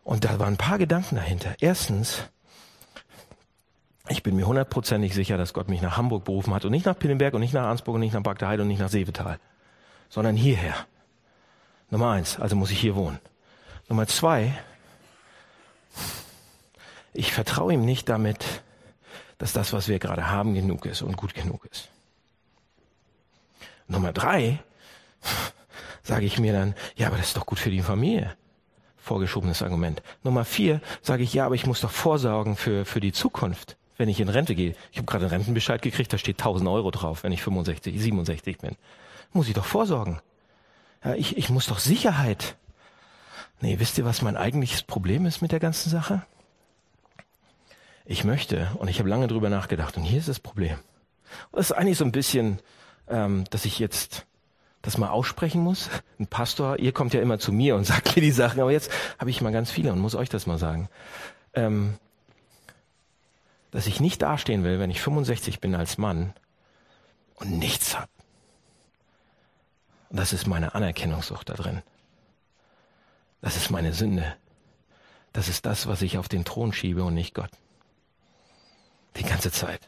Und da waren ein paar Gedanken dahinter. Erstens, ich bin mir hundertprozentig sicher, dass Gott mich nach Hamburg berufen hat und nicht nach Pinnenberg und nicht nach Arnsburg und nicht nach Bagdad und nicht nach Seevetal, sondern hierher. Nummer eins, also muss ich hier wohnen. Nummer zwei, ich vertraue ihm nicht damit, dass das, was wir gerade haben, genug ist und gut genug ist. Nummer drei, sage ich mir dann, ja, aber das ist doch gut für die Familie. Vorgeschobenes Argument. Nummer vier, sage ich, ja, aber ich muss doch vorsorgen für, für die Zukunft, wenn ich in Rente gehe. Ich habe gerade einen Rentenbescheid gekriegt, da steht 1000 Euro drauf, wenn ich 65, 67 bin. Muss ich doch vorsorgen. Ja, ich, ich muss doch Sicherheit. Nee, wisst ihr, was mein eigentliches Problem ist mit der ganzen Sache? Ich möchte, und ich habe lange drüber nachgedacht, und hier ist das Problem. Und das ist eigentlich so ein bisschen, ähm, dass ich jetzt das mal aussprechen muss. Ein Pastor, ihr kommt ja immer zu mir und sagt mir die Sachen, aber jetzt habe ich mal ganz viele und muss euch das mal sagen. Ähm, dass ich nicht dastehen will, wenn ich 65 bin als Mann und nichts hab. Und das ist meine Anerkennungssucht da drin. Das ist meine Sünde. Das ist das, was ich auf den Thron schiebe und nicht Gott. Die ganze Zeit.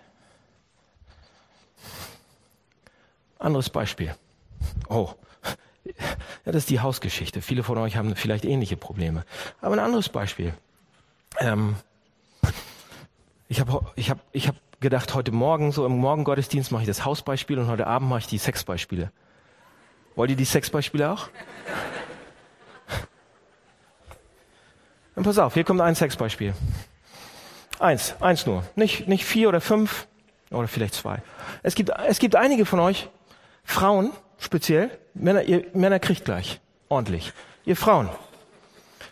Anderes Beispiel. Oh, ja, das ist die Hausgeschichte. Viele von euch haben vielleicht ähnliche Probleme. Aber ein anderes Beispiel. Ähm, ich habe ich hab, ich hab gedacht, heute Morgen, so im Morgengottesdienst mache ich das Hausbeispiel und heute Abend mache ich die Sexbeispiele. Wollt ihr die Sexbeispiele auch? Dann pass auf, hier kommt ein Sexbeispiel. Eins, eins nur. Nicht, nicht vier oder fünf oder vielleicht zwei. Es gibt, es gibt einige von euch, Frauen speziell, Männer, ihr Männer kriegt gleich, ordentlich. Ihr Frauen.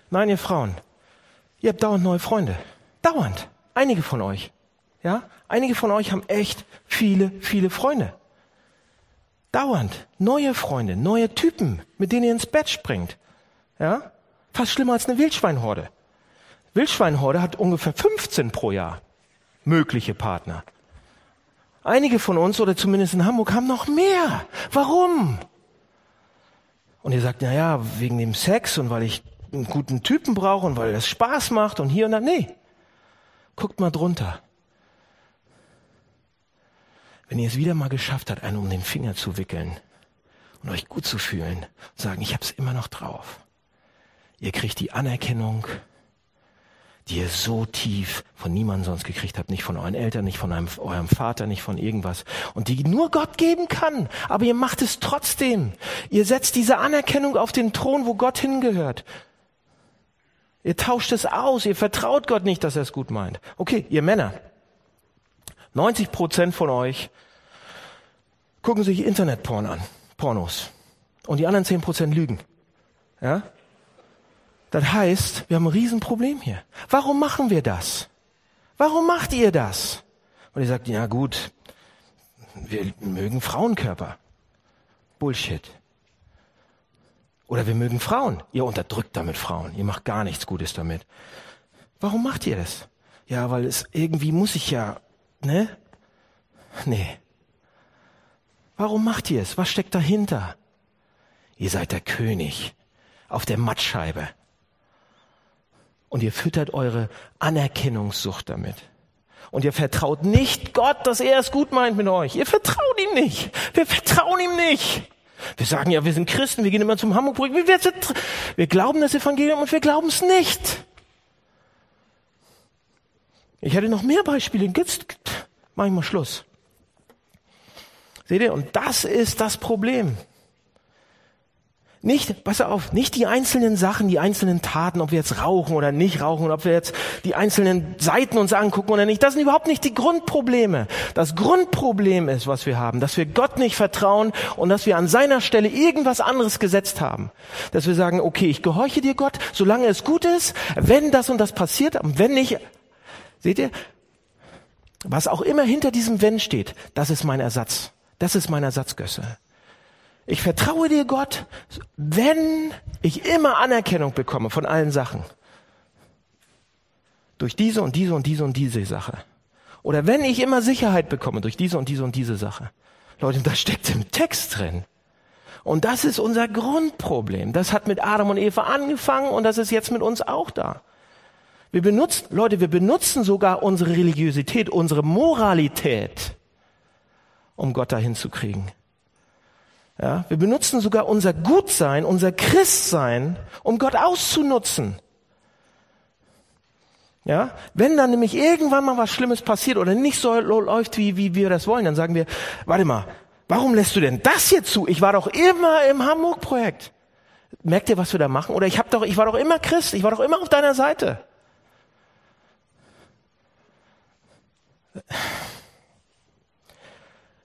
Nein, ihr Frauen. Ihr habt dauernd neue Freunde. Dauernd. Einige von euch. Ja? Einige von euch haben echt viele, viele Freunde. Dauernd. Neue Freunde, neue Typen, mit denen ihr ins Bett springt. Ja? Fast schlimmer als eine Wildschweinhorde. Wildschweinhorde hat ungefähr 15 pro Jahr mögliche Partner. Einige von uns, oder zumindest in Hamburg, haben noch mehr. Warum? Und ihr sagt, na ja, wegen dem Sex und weil ich einen guten Typen brauche und weil es Spaß macht und hier und da. Nee. Guckt mal drunter. Wenn ihr es wieder mal geschafft habt, einen um den Finger zu wickeln und euch gut zu fühlen, und sagen, ich hab's immer noch drauf. Ihr kriegt die Anerkennung, die ihr so tief von niemandem sonst gekriegt habt, nicht von euren Eltern, nicht von einem, eurem Vater, nicht von irgendwas. Und die nur Gott geben kann. Aber ihr macht es trotzdem. Ihr setzt diese Anerkennung auf den Thron, wo Gott hingehört. Ihr tauscht es aus. Ihr vertraut Gott nicht, dass er es gut meint. Okay, ihr Männer. 90 Prozent von euch gucken sich Internetporn an. Pornos. Und die anderen 10 Prozent lügen. Ja? Das heißt, wir haben ein Riesenproblem hier. Warum machen wir das? Warum macht ihr das? Und ihr sagt, ja gut, wir mögen Frauenkörper. Bullshit. Oder wir mögen Frauen. Ihr unterdrückt damit Frauen. Ihr macht gar nichts Gutes damit. Warum macht ihr das? Ja, weil es irgendwie muss ich ja, ne? Nee. Warum macht ihr es? Was steckt dahinter? Ihr seid der König auf der Mattscheibe. Und ihr füttert eure Anerkennungssucht damit. Und ihr vertraut nicht Gott, dass er es gut meint mit euch. Ihr vertraut ihm nicht. Wir vertrauen ihm nicht. Wir sagen ja, wir sind Christen, wir gehen immer zum Hamburg-Projekt. Wir, wir glauben das Evangelium und wir glauben es nicht. Ich hätte noch mehr Beispiele. Jetzt mache ich mal Schluss. Seht ihr? Und das ist das Problem. Nicht, pass auf, nicht die einzelnen Sachen, die einzelnen Taten, ob wir jetzt rauchen oder nicht rauchen, ob wir jetzt die einzelnen Seiten uns angucken oder nicht. Das sind überhaupt nicht die Grundprobleme. Das Grundproblem ist, was wir haben, dass wir Gott nicht vertrauen und dass wir an seiner Stelle irgendwas anderes gesetzt haben. Dass wir sagen, okay, ich gehorche dir Gott, solange es gut ist, wenn das und das passiert, und wenn nicht, seht ihr, was auch immer hinter diesem Wenn steht, das ist mein Ersatz. Das ist mein Ersatzgösse. Ich vertraue dir, Gott, wenn ich immer Anerkennung bekomme von allen Sachen. Durch diese und diese und diese und diese Sache. Oder wenn ich immer Sicherheit bekomme durch diese und diese und diese Sache. Leute, das steckt im Text drin. Und das ist unser Grundproblem. Das hat mit Adam und Eva angefangen und das ist jetzt mit uns auch da. Wir benutzen, Leute, wir benutzen sogar unsere Religiosität, unsere Moralität, um Gott dahin zu kriegen. Ja, wir benutzen sogar unser Gutsein, unser Christsein, um Gott auszunutzen. Ja, wenn dann nämlich irgendwann mal was Schlimmes passiert oder nicht so läuft, wie, wie wir das wollen, dann sagen wir, warte mal, warum lässt du denn das hier zu? Ich war doch immer im Hamburg-Projekt. Merkt ihr, was wir da machen? Oder ich hab doch, ich war doch immer Christ, ich war doch immer auf deiner Seite.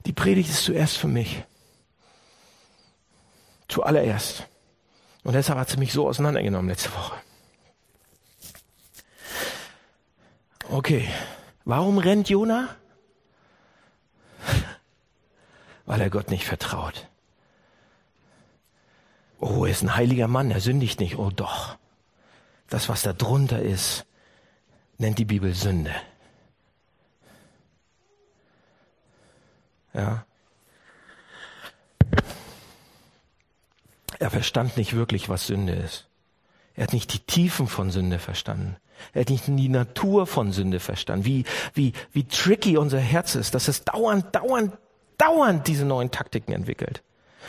Die Predigt ist zuerst für mich. Zuallererst. Und deshalb hat sie mich so auseinandergenommen letzte Woche. Okay, warum rennt Jona? Weil er Gott nicht vertraut. Oh, er ist ein heiliger Mann, er sündigt nicht. Oh doch. Das, was da drunter ist, nennt die Bibel Sünde. Ja. Er verstand nicht wirklich, was Sünde ist. Er hat nicht die Tiefen von Sünde verstanden. Er hat nicht die Natur von Sünde verstanden, wie, wie, wie tricky unser Herz ist, dass es dauernd, dauernd, dauernd diese neuen Taktiken entwickelt.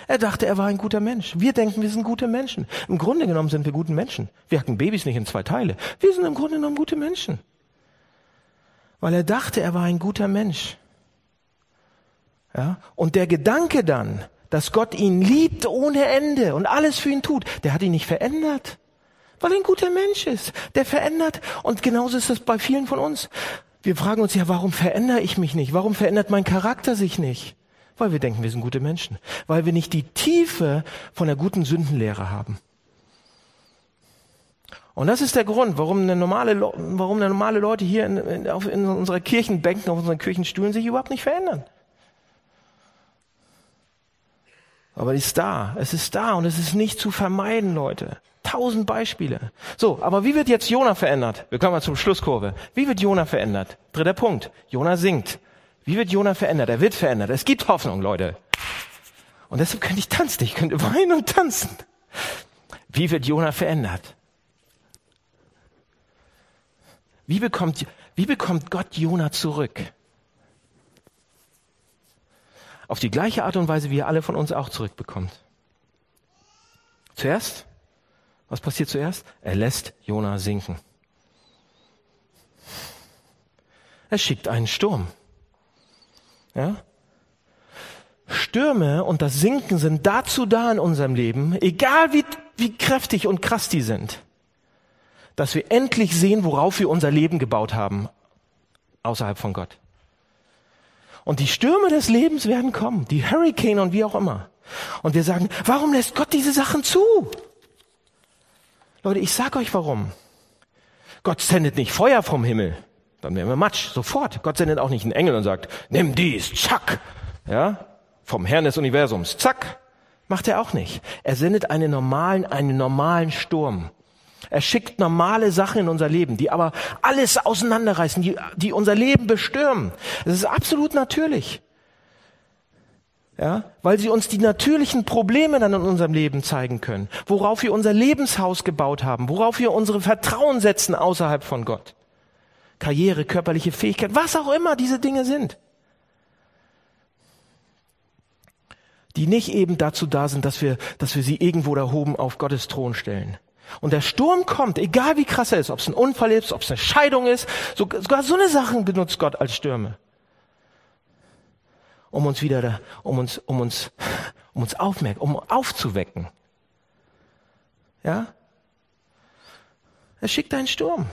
Er dachte, er war ein guter Mensch. Wir denken, wir sind gute Menschen. Im Grunde genommen sind wir gute Menschen. Wir hacken Babys nicht in zwei Teile. Wir sind im Grunde genommen gute Menschen. Weil er dachte, er war ein guter Mensch. Ja? Und der Gedanke dann, dass Gott ihn liebt ohne Ende und alles für ihn tut, der hat ihn nicht verändert. Weil er ein guter Mensch ist. Der verändert. Und genauso ist es bei vielen von uns. Wir fragen uns ja, warum verändere ich mich nicht? Warum verändert mein Charakter sich nicht? Weil wir denken, wir sind gute Menschen. Weil wir nicht die Tiefe von der guten Sündenlehre haben. Und das ist der Grund, warum eine normale, warum eine normale Leute hier in, in, auf, in unserer Kirchenbänken, auf unseren Kirchenstühlen sich überhaupt nicht verändern. Aber ist da. Es ist da und es ist nicht zu vermeiden, Leute. Tausend Beispiele. So, aber wie wird jetzt Jona verändert? Wir kommen mal zum Schlusskurve. Wie wird Jona verändert? Dritter Punkt. Jona singt. Wie wird Jona verändert? Er wird verändert. Es gibt Hoffnung, Leute. Und deshalb könnte ich tanzen. Ich könnte weinen und tanzen. Wie wird Jona verändert? Wie bekommt, wie bekommt Gott Jona zurück? Auf die gleiche Art und Weise, wie er alle von uns auch zurückbekommt. Zuerst, was passiert zuerst? Er lässt Jona sinken. Er schickt einen Sturm. Ja? Stürme und das Sinken sind dazu da in unserem Leben, egal wie, wie kräftig und krass die sind, dass wir endlich sehen, worauf wir unser Leben gebaut haben, außerhalb von Gott. Und die Stürme des Lebens werden kommen, die Hurricane und wie auch immer. Und wir sagen, warum lässt Gott diese Sachen zu? Leute, ich sag euch warum. Gott sendet nicht Feuer vom Himmel, dann wären wir Matsch, sofort. Gott sendet auch nicht einen Engel und sagt, nimm dies, zack, ja, vom Herrn des Universums, zack, macht er auch nicht. Er sendet einen normalen, einen normalen Sturm. Er schickt normale Sachen in unser Leben, die aber alles auseinanderreißen, die, die unser Leben bestürmen. Das ist absolut natürlich. Ja, weil sie uns die natürlichen Probleme dann in unserem Leben zeigen können, worauf wir unser Lebenshaus gebaut haben, worauf wir unsere Vertrauen setzen außerhalb von Gott. Karriere, körperliche Fähigkeit, was auch immer diese Dinge sind. Die nicht eben dazu da sind, dass wir, dass wir sie irgendwo da oben auf Gottes Thron stellen. Und der Sturm kommt, egal wie krass er ist, ob es ein Unfall ist, ob es eine Scheidung ist, sogar so eine Sachen benutzt Gott als Stürme. Um uns wieder, da, um uns, um uns, um uns aufmerken, um aufzuwecken. Ja? Er schickt einen Sturm.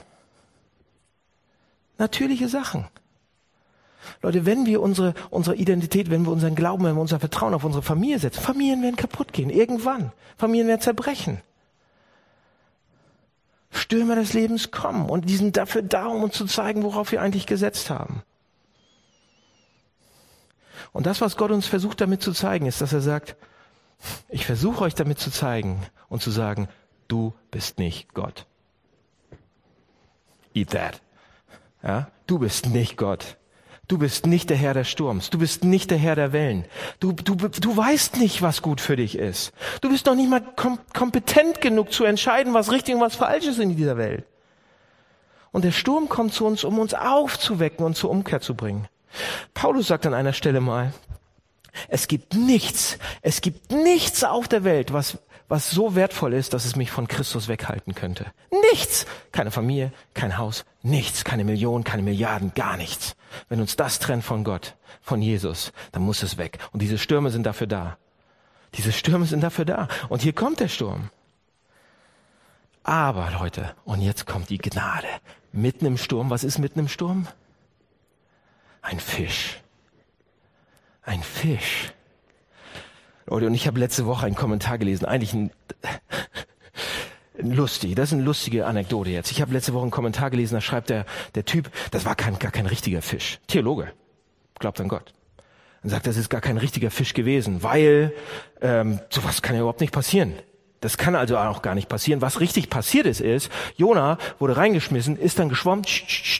Natürliche Sachen. Leute, wenn wir unsere, unsere Identität, wenn wir unseren Glauben, wenn wir unser Vertrauen auf unsere Familie setzen, Familien werden kaputt gehen, irgendwann. Familien werden zerbrechen. Stürme des Lebens kommen und die sind dafür da, um uns zu zeigen, worauf wir eigentlich gesetzt haben. Und das, was Gott uns versucht damit zu zeigen, ist, dass er sagt, ich versuche euch damit zu zeigen und zu sagen, du bist nicht Gott. Eat that. Ja? Du bist nicht Gott. Du bist nicht der Herr des Sturms. Du bist nicht der Herr der Wellen. Du, du, du weißt nicht, was gut für dich ist. Du bist noch nicht mal kom kompetent genug zu entscheiden, was richtig und was falsch ist in dieser Welt. Und der Sturm kommt zu uns, um uns aufzuwecken und zur Umkehr zu bringen. Paulus sagt an einer Stelle mal, es gibt nichts, es gibt nichts auf der Welt, was was so wertvoll ist, dass es mich von Christus weghalten könnte. Nichts. Keine Familie, kein Haus, nichts. Keine Millionen, keine Milliarden, gar nichts. Wenn uns das trennt von Gott, von Jesus, dann muss es weg. Und diese Stürme sind dafür da. Diese Stürme sind dafür da. Und hier kommt der Sturm. Aber Leute, und jetzt kommt die Gnade. Mitten im Sturm, was ist mitten im Sturm? Ein Fisch. Ein Fisch. Und ich habe letzte Woche einen Kommentar gelesen, eigentlich ein, lustig, das ist eine lustige Anekdote jetzt. Ich habe letzte Woche einen Kommentar gelesen, da schreibt der, der Typ, das war kein, gar kein richtiger Fisch. Theologe, glaubt an Gott. Und sagt, das ist gar kein richtiger Fisch gewesen, weil ähm, sowas kann ja überhaupt nicht passieren. Das kann also auch gar nicht passieren. Was richtig passiert ist, ist, Jona wurde reingeschmissen, ist dann geschwommen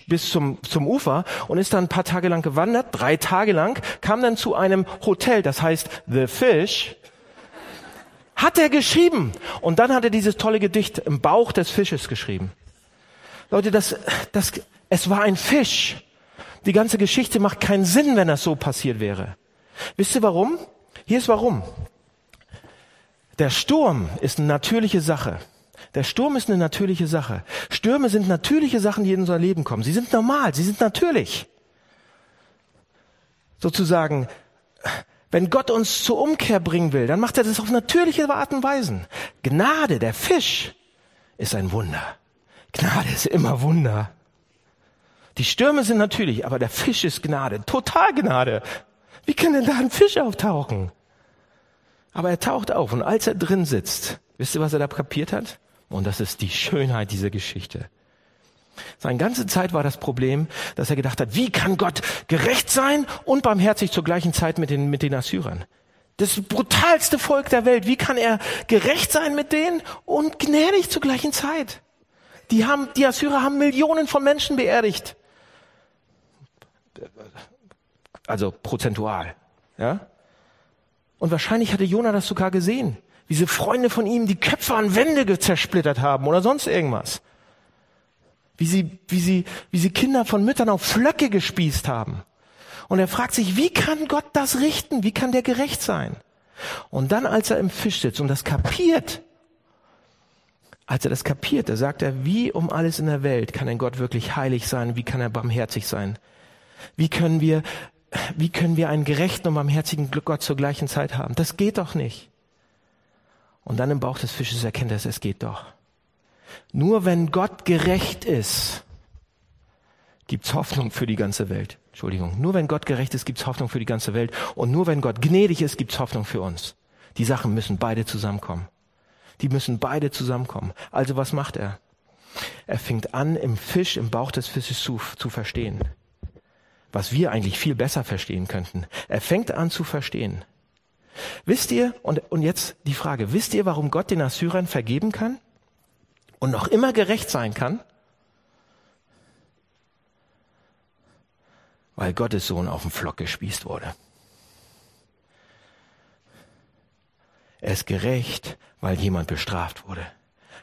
bis zum, zum Ufer und ist dann ein paar Tage lang gewandert, drei Tage lang, kam dann zu einem Hotel, das heißt The Fish, hat er geschrieben. Und dann hat er dieses tolle Gedicht im Bauch des Fisches geschrieben. Leute, das, das, es war ein Fisch. Die ganze Geschichte macht keinen Sinn, wenn das so passiert wäre. Wisst ihr warum? Hier ist warum. Der Sturm ist eine natürliche Sache. Der Sturm ist eine natürliche Sache. Stürme sind natürliche Sachen, die in unser Leben kommen. Sie sind normal, sie sind natürlich. Sozusagen, wenn Gott uns zur Umkehr bringen will, dann macht er das auf natürliche Art und Weise. Gnade, der Fisch, ist ein Wunder. Gnade ist immer Wunder. Die Stürme sind natürlich, aber der Fisch ist Gnade, total Gnade. Wie kann denn da ein Fisch auftauchen? Aber er taucht auf und als er drin sitzt, wisst ihr, was er da kapiert hat? Und das ist die Schönheit dieser Geschichte. Seine ganze Zeit war das Problem, dass er gedacht hat, wie kann Gott gerecht sein und barmherzig zur gleichen Zeit mit den, mit den Assyrern? Das brutalste Volk der Welt. Wie kann er gerecht sein mit denen und gnädig zur gleichen Zeit? Die haben, die Assyrer haben Millionen von Menschen beerdigt. Also prozentual, ja? Und wahrscheinlich hatte Jona das sogar gesehen. Wie diese Freunde von ihm die Köpfe an Wände zersplittert haben oder sonst irgendwas. Wie sie, wie sie, wie sie Kinder von Müttern auf Flöcke gespießt haben. Und er fragt sich, wie kann Gott das richten? Wie kann der gerecht sein? Und dann, als er im Fisch sitzt und das kapiert, als er das kapiert, da sagt er, wie um alles in der Welt kann ein Gott wirklich heilig sein? Wie kann er barmherzig sein? Wie können wir, wie können wir einen gerechten und barmherzigen Gott zur gleichen Zeit haben? Das geht doch nicht. Und dann im Bauch des Fisches erkennt er es, es geht doch. Nur wenn Gott gerecht ist, gibt's Hoffnung für die ganze Welt. Entschuldigung. Nur wenn Gott gerecht ist, gibt's Hoffnung für die ganze Welt. Und nur wenn Gott gnädig ist, gibt's Hoffnung für uns. Die Sachen müssen beide zusammenkommen. Die müssen beide zusammenkommen. Also was macht er? Er fängt an, im Fisch, im Bauch des Fisches zu, zu verstehen. Was wir eigentlich viel besser verstehen könnten. Er fängt an zu verstehen. Wisst ihr, und, und jetzt die Frage, wisst ihr, warum Gott den Assyrern vergeben kann? Und noch immer gerecht sein kann? Weil Gottes Sohn auf den Flock gespießt wurde. Er ist gerecht, weil jemand bestraft wurde.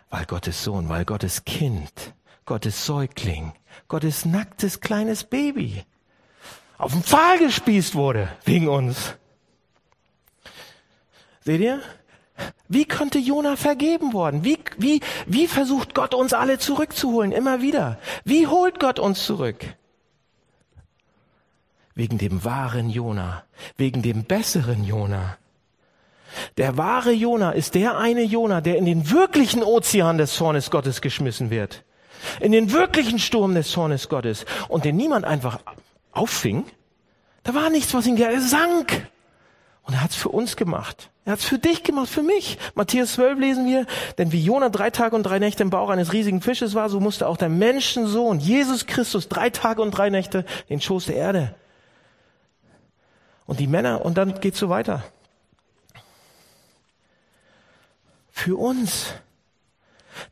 Weil Gottes Sohn, weil Gottes Kind, Gottes Säugling, Gottes nacktes kleines Baby auf den Pfahl gespießt wurde wegen uns. Seht ihr? Wie könnte Jona vergeben worden? Wie, wie, wie versucht Gott uns alle zurückzuholen? Immer wieder. Wie holt Gott uns zurück? Wegen dem wahren Jona. Wegen dem besseren Jona. Der wahre Jona ist der eine Jona, der in den wirklichen Ozean des Zornes Gottes geschmissen wird. In den wirklichen Sturm des Zornes Gottes. Und den niemand einfach auffing. Da war nichts, was ihn, er sank. Und er hat es für uns gemacht. Er hat es für dich gemacht, für mich. Matthäus 12 lesen wir, denn wie Jona drei Tage und drei Nächte im Bauch eines riesigen Fisches war, so musste auch der Menschensohn, Jesus Christus, drei Tage und drei Nächte in den Schoß der Erde. Und die Männer, und dann geht's so weiter. Für uns.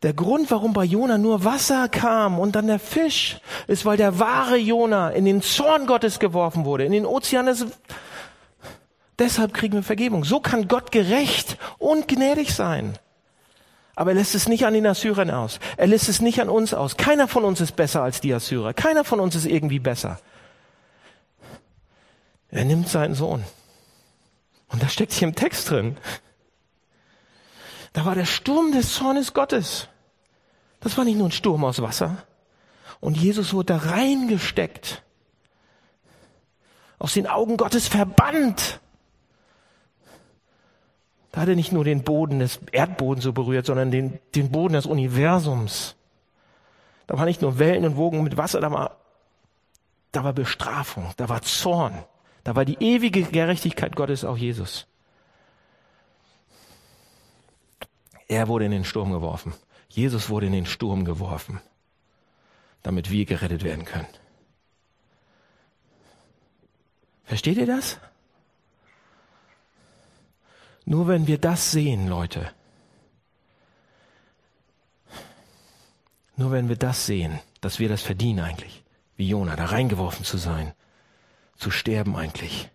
Der Grund, warum bei Jona nur Wasser kam und dann der Fisch, ist, weil der wahre Jona in den Zorn Gottes geworfen wurde, in den Ozean des Deshalb kriegen wir Vergebung. So kann Gott gerecht und gnädig sein. Aber er lässt es nicht an den Assyrern aus. Er lässt es nicht an uns aus. Keiner von uns ist besser als die Assyrer. Keiner von uns ist irgendwie besser. Er nimmt seinen Sohn. Und das steckt hier im Text drin. Da war der Sturm des Zornes Gottes. Das war nicht nur ein Sturm aus Wasser. Und Jesus wurde da reingesteckt. Aus den Augen Gottes verbannt. Da hat er nicht nur den Boden des Erdbodens so berührt, sondern den, den Boden des Universums. Da war nicht nur Wellen und Wogen mit Wasser, da war, da war Bestrafung, da war Zorn, da war die ewige Gerechtigkeit Gottes auch Jesus. Er wurde in den Sturm geworfen. Jesus wurde in den Sturm geworfen, damit wir gerettet werden können. Versteht ihr das? Nur wenn wir das sehen, Leute, nur wenn wir das sehen, dass wir das verdienen eigentlich, wie Jona, da reingeworfen zu sein, zu sterben eigentlich.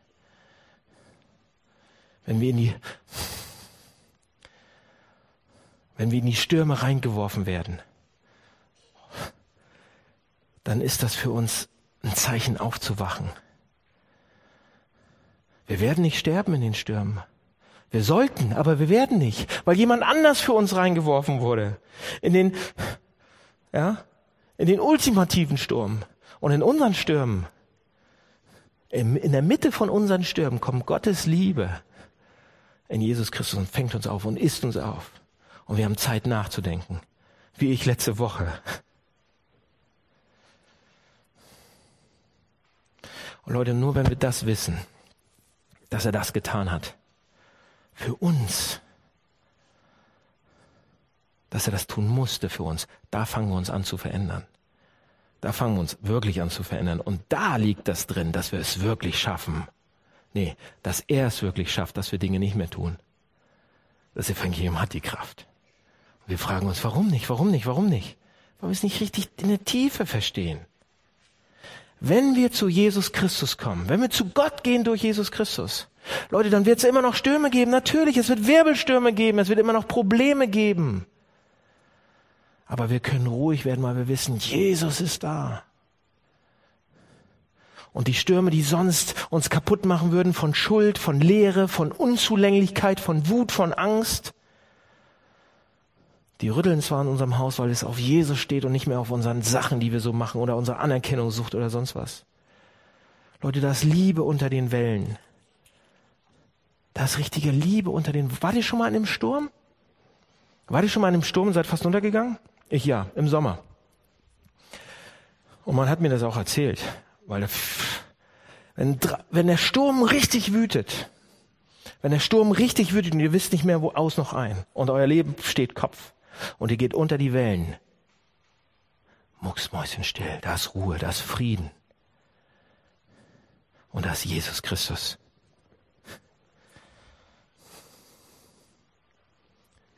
Wenn wir in die wenn wir in die Stürme reingeworfen werden, dann ist das für uns ein Zeichen aufzuwachen. Wir werden nicht sterben in den Stürmen. Wir sollten, aber wir werden nicht, weil jemand anders für uns reingeworfen wurde. In den, ja, in den ultimativen Sturm. Und in unseren Stürmen, in der Mitte von unseren Stürmen kommt Gottes Liebe in Jesus Christus und fängt uns auf und isst uns auf. Und wir haben Zeit nachzudenken. Wie ich letzte Woche. Und Leute, nur wenn wir das wissen, dass er das getan hat, für uns, dass er das tun musste für uns, da fangen wir uns an zu verändern. Da fangen wir uns wirklich an zu verändern. Und da liegt das drin, dass wir es wirklich schaffen. Nee, dass er es wirklich schafft, dass wir Dinge nicht mehr tun. Das Evangelium hat die Kraft. Wir fragen uns, warum nicht, warum nicht, warum nicht? Weil wir es nicht richtig in der Tiefe verstehen. Wenn wir zu Jesus Christus kommen, wenn wir zu Gott gehen durch Jesus Christus, Leute, dann wird es immer noch Stürme geben. Natürlich, es wird Wirbelstürme geben, es wird immer noch Probleme geben. Aber wir können ruhig werden, weil wir wissen, Jesus ist da. Und die Stürme, die sonst uns kaputt machen würden von Schuld, von Leere, von Unzulänglichkeit, von Wut, von Angst, die rütteln zwar in unserem Haus, weil es auf Jesus steht und nicht mehr auf unseren Sachen, die wir so machen oder unserer Anerkennungssucht oder sonst was. Leute, da ist Liebe unter den Wellen. Da ist richtige Liebe unter den. Wart ihr schon mal in einem Sturm? Wart ihr schon mal in einem Sturm und seid fast untergegangen? Ich ja, im Sommer. Und man hat mir das auch erzählt, weil wenn, wenn der Sturm richtig wütet, wenn der Sturm richtig wütet und ihr wisst nicht mehr wo aus noch ein und euer Leben steht Kopf und ihr geht unter die Wellen, mucksmäuschenstill, da ist Ruhe, da ist Frieden. Und da ist Jesus Christus.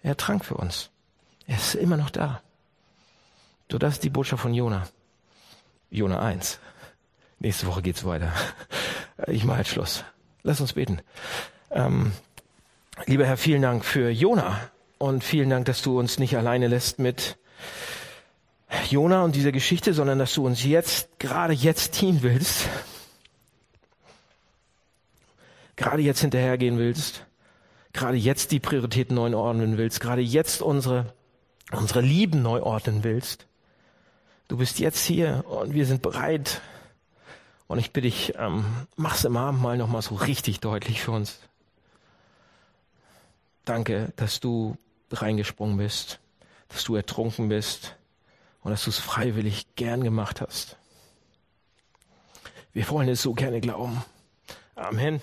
Er trank für uns. Er ist immer noch da. So, das ist die Botschaft von Jona. Jona 1. Nächste Woche geht's weiter. Ich mache jetzt Schluss. Lass uns beten. Ähm, lieber Herr, vielen Dank für Jona und vielen Dank, dass du uns nicht alleine lässt mit Jona und dieser Geschichte, sondern dass du uns jetzt, gerade jetzt dienen willst. Gerade jetzt hinterhergehen willst. Gerade jetzt die Prioritäten neu ordnen willst. Gerade jetzt unsere, unsere Lieben neu ordnen willst. Du bist jetzt hier und wir sind bereit. Und ich bitte dich, ähm, mach's im Abend mal nochmal so richtig deutlich für uns. Danke, dass du reingesprungen bist, dass du ertrunken bist und dass du es freiwillig gern gemacht hast. Wir wollen es so gerne glauben. Amen.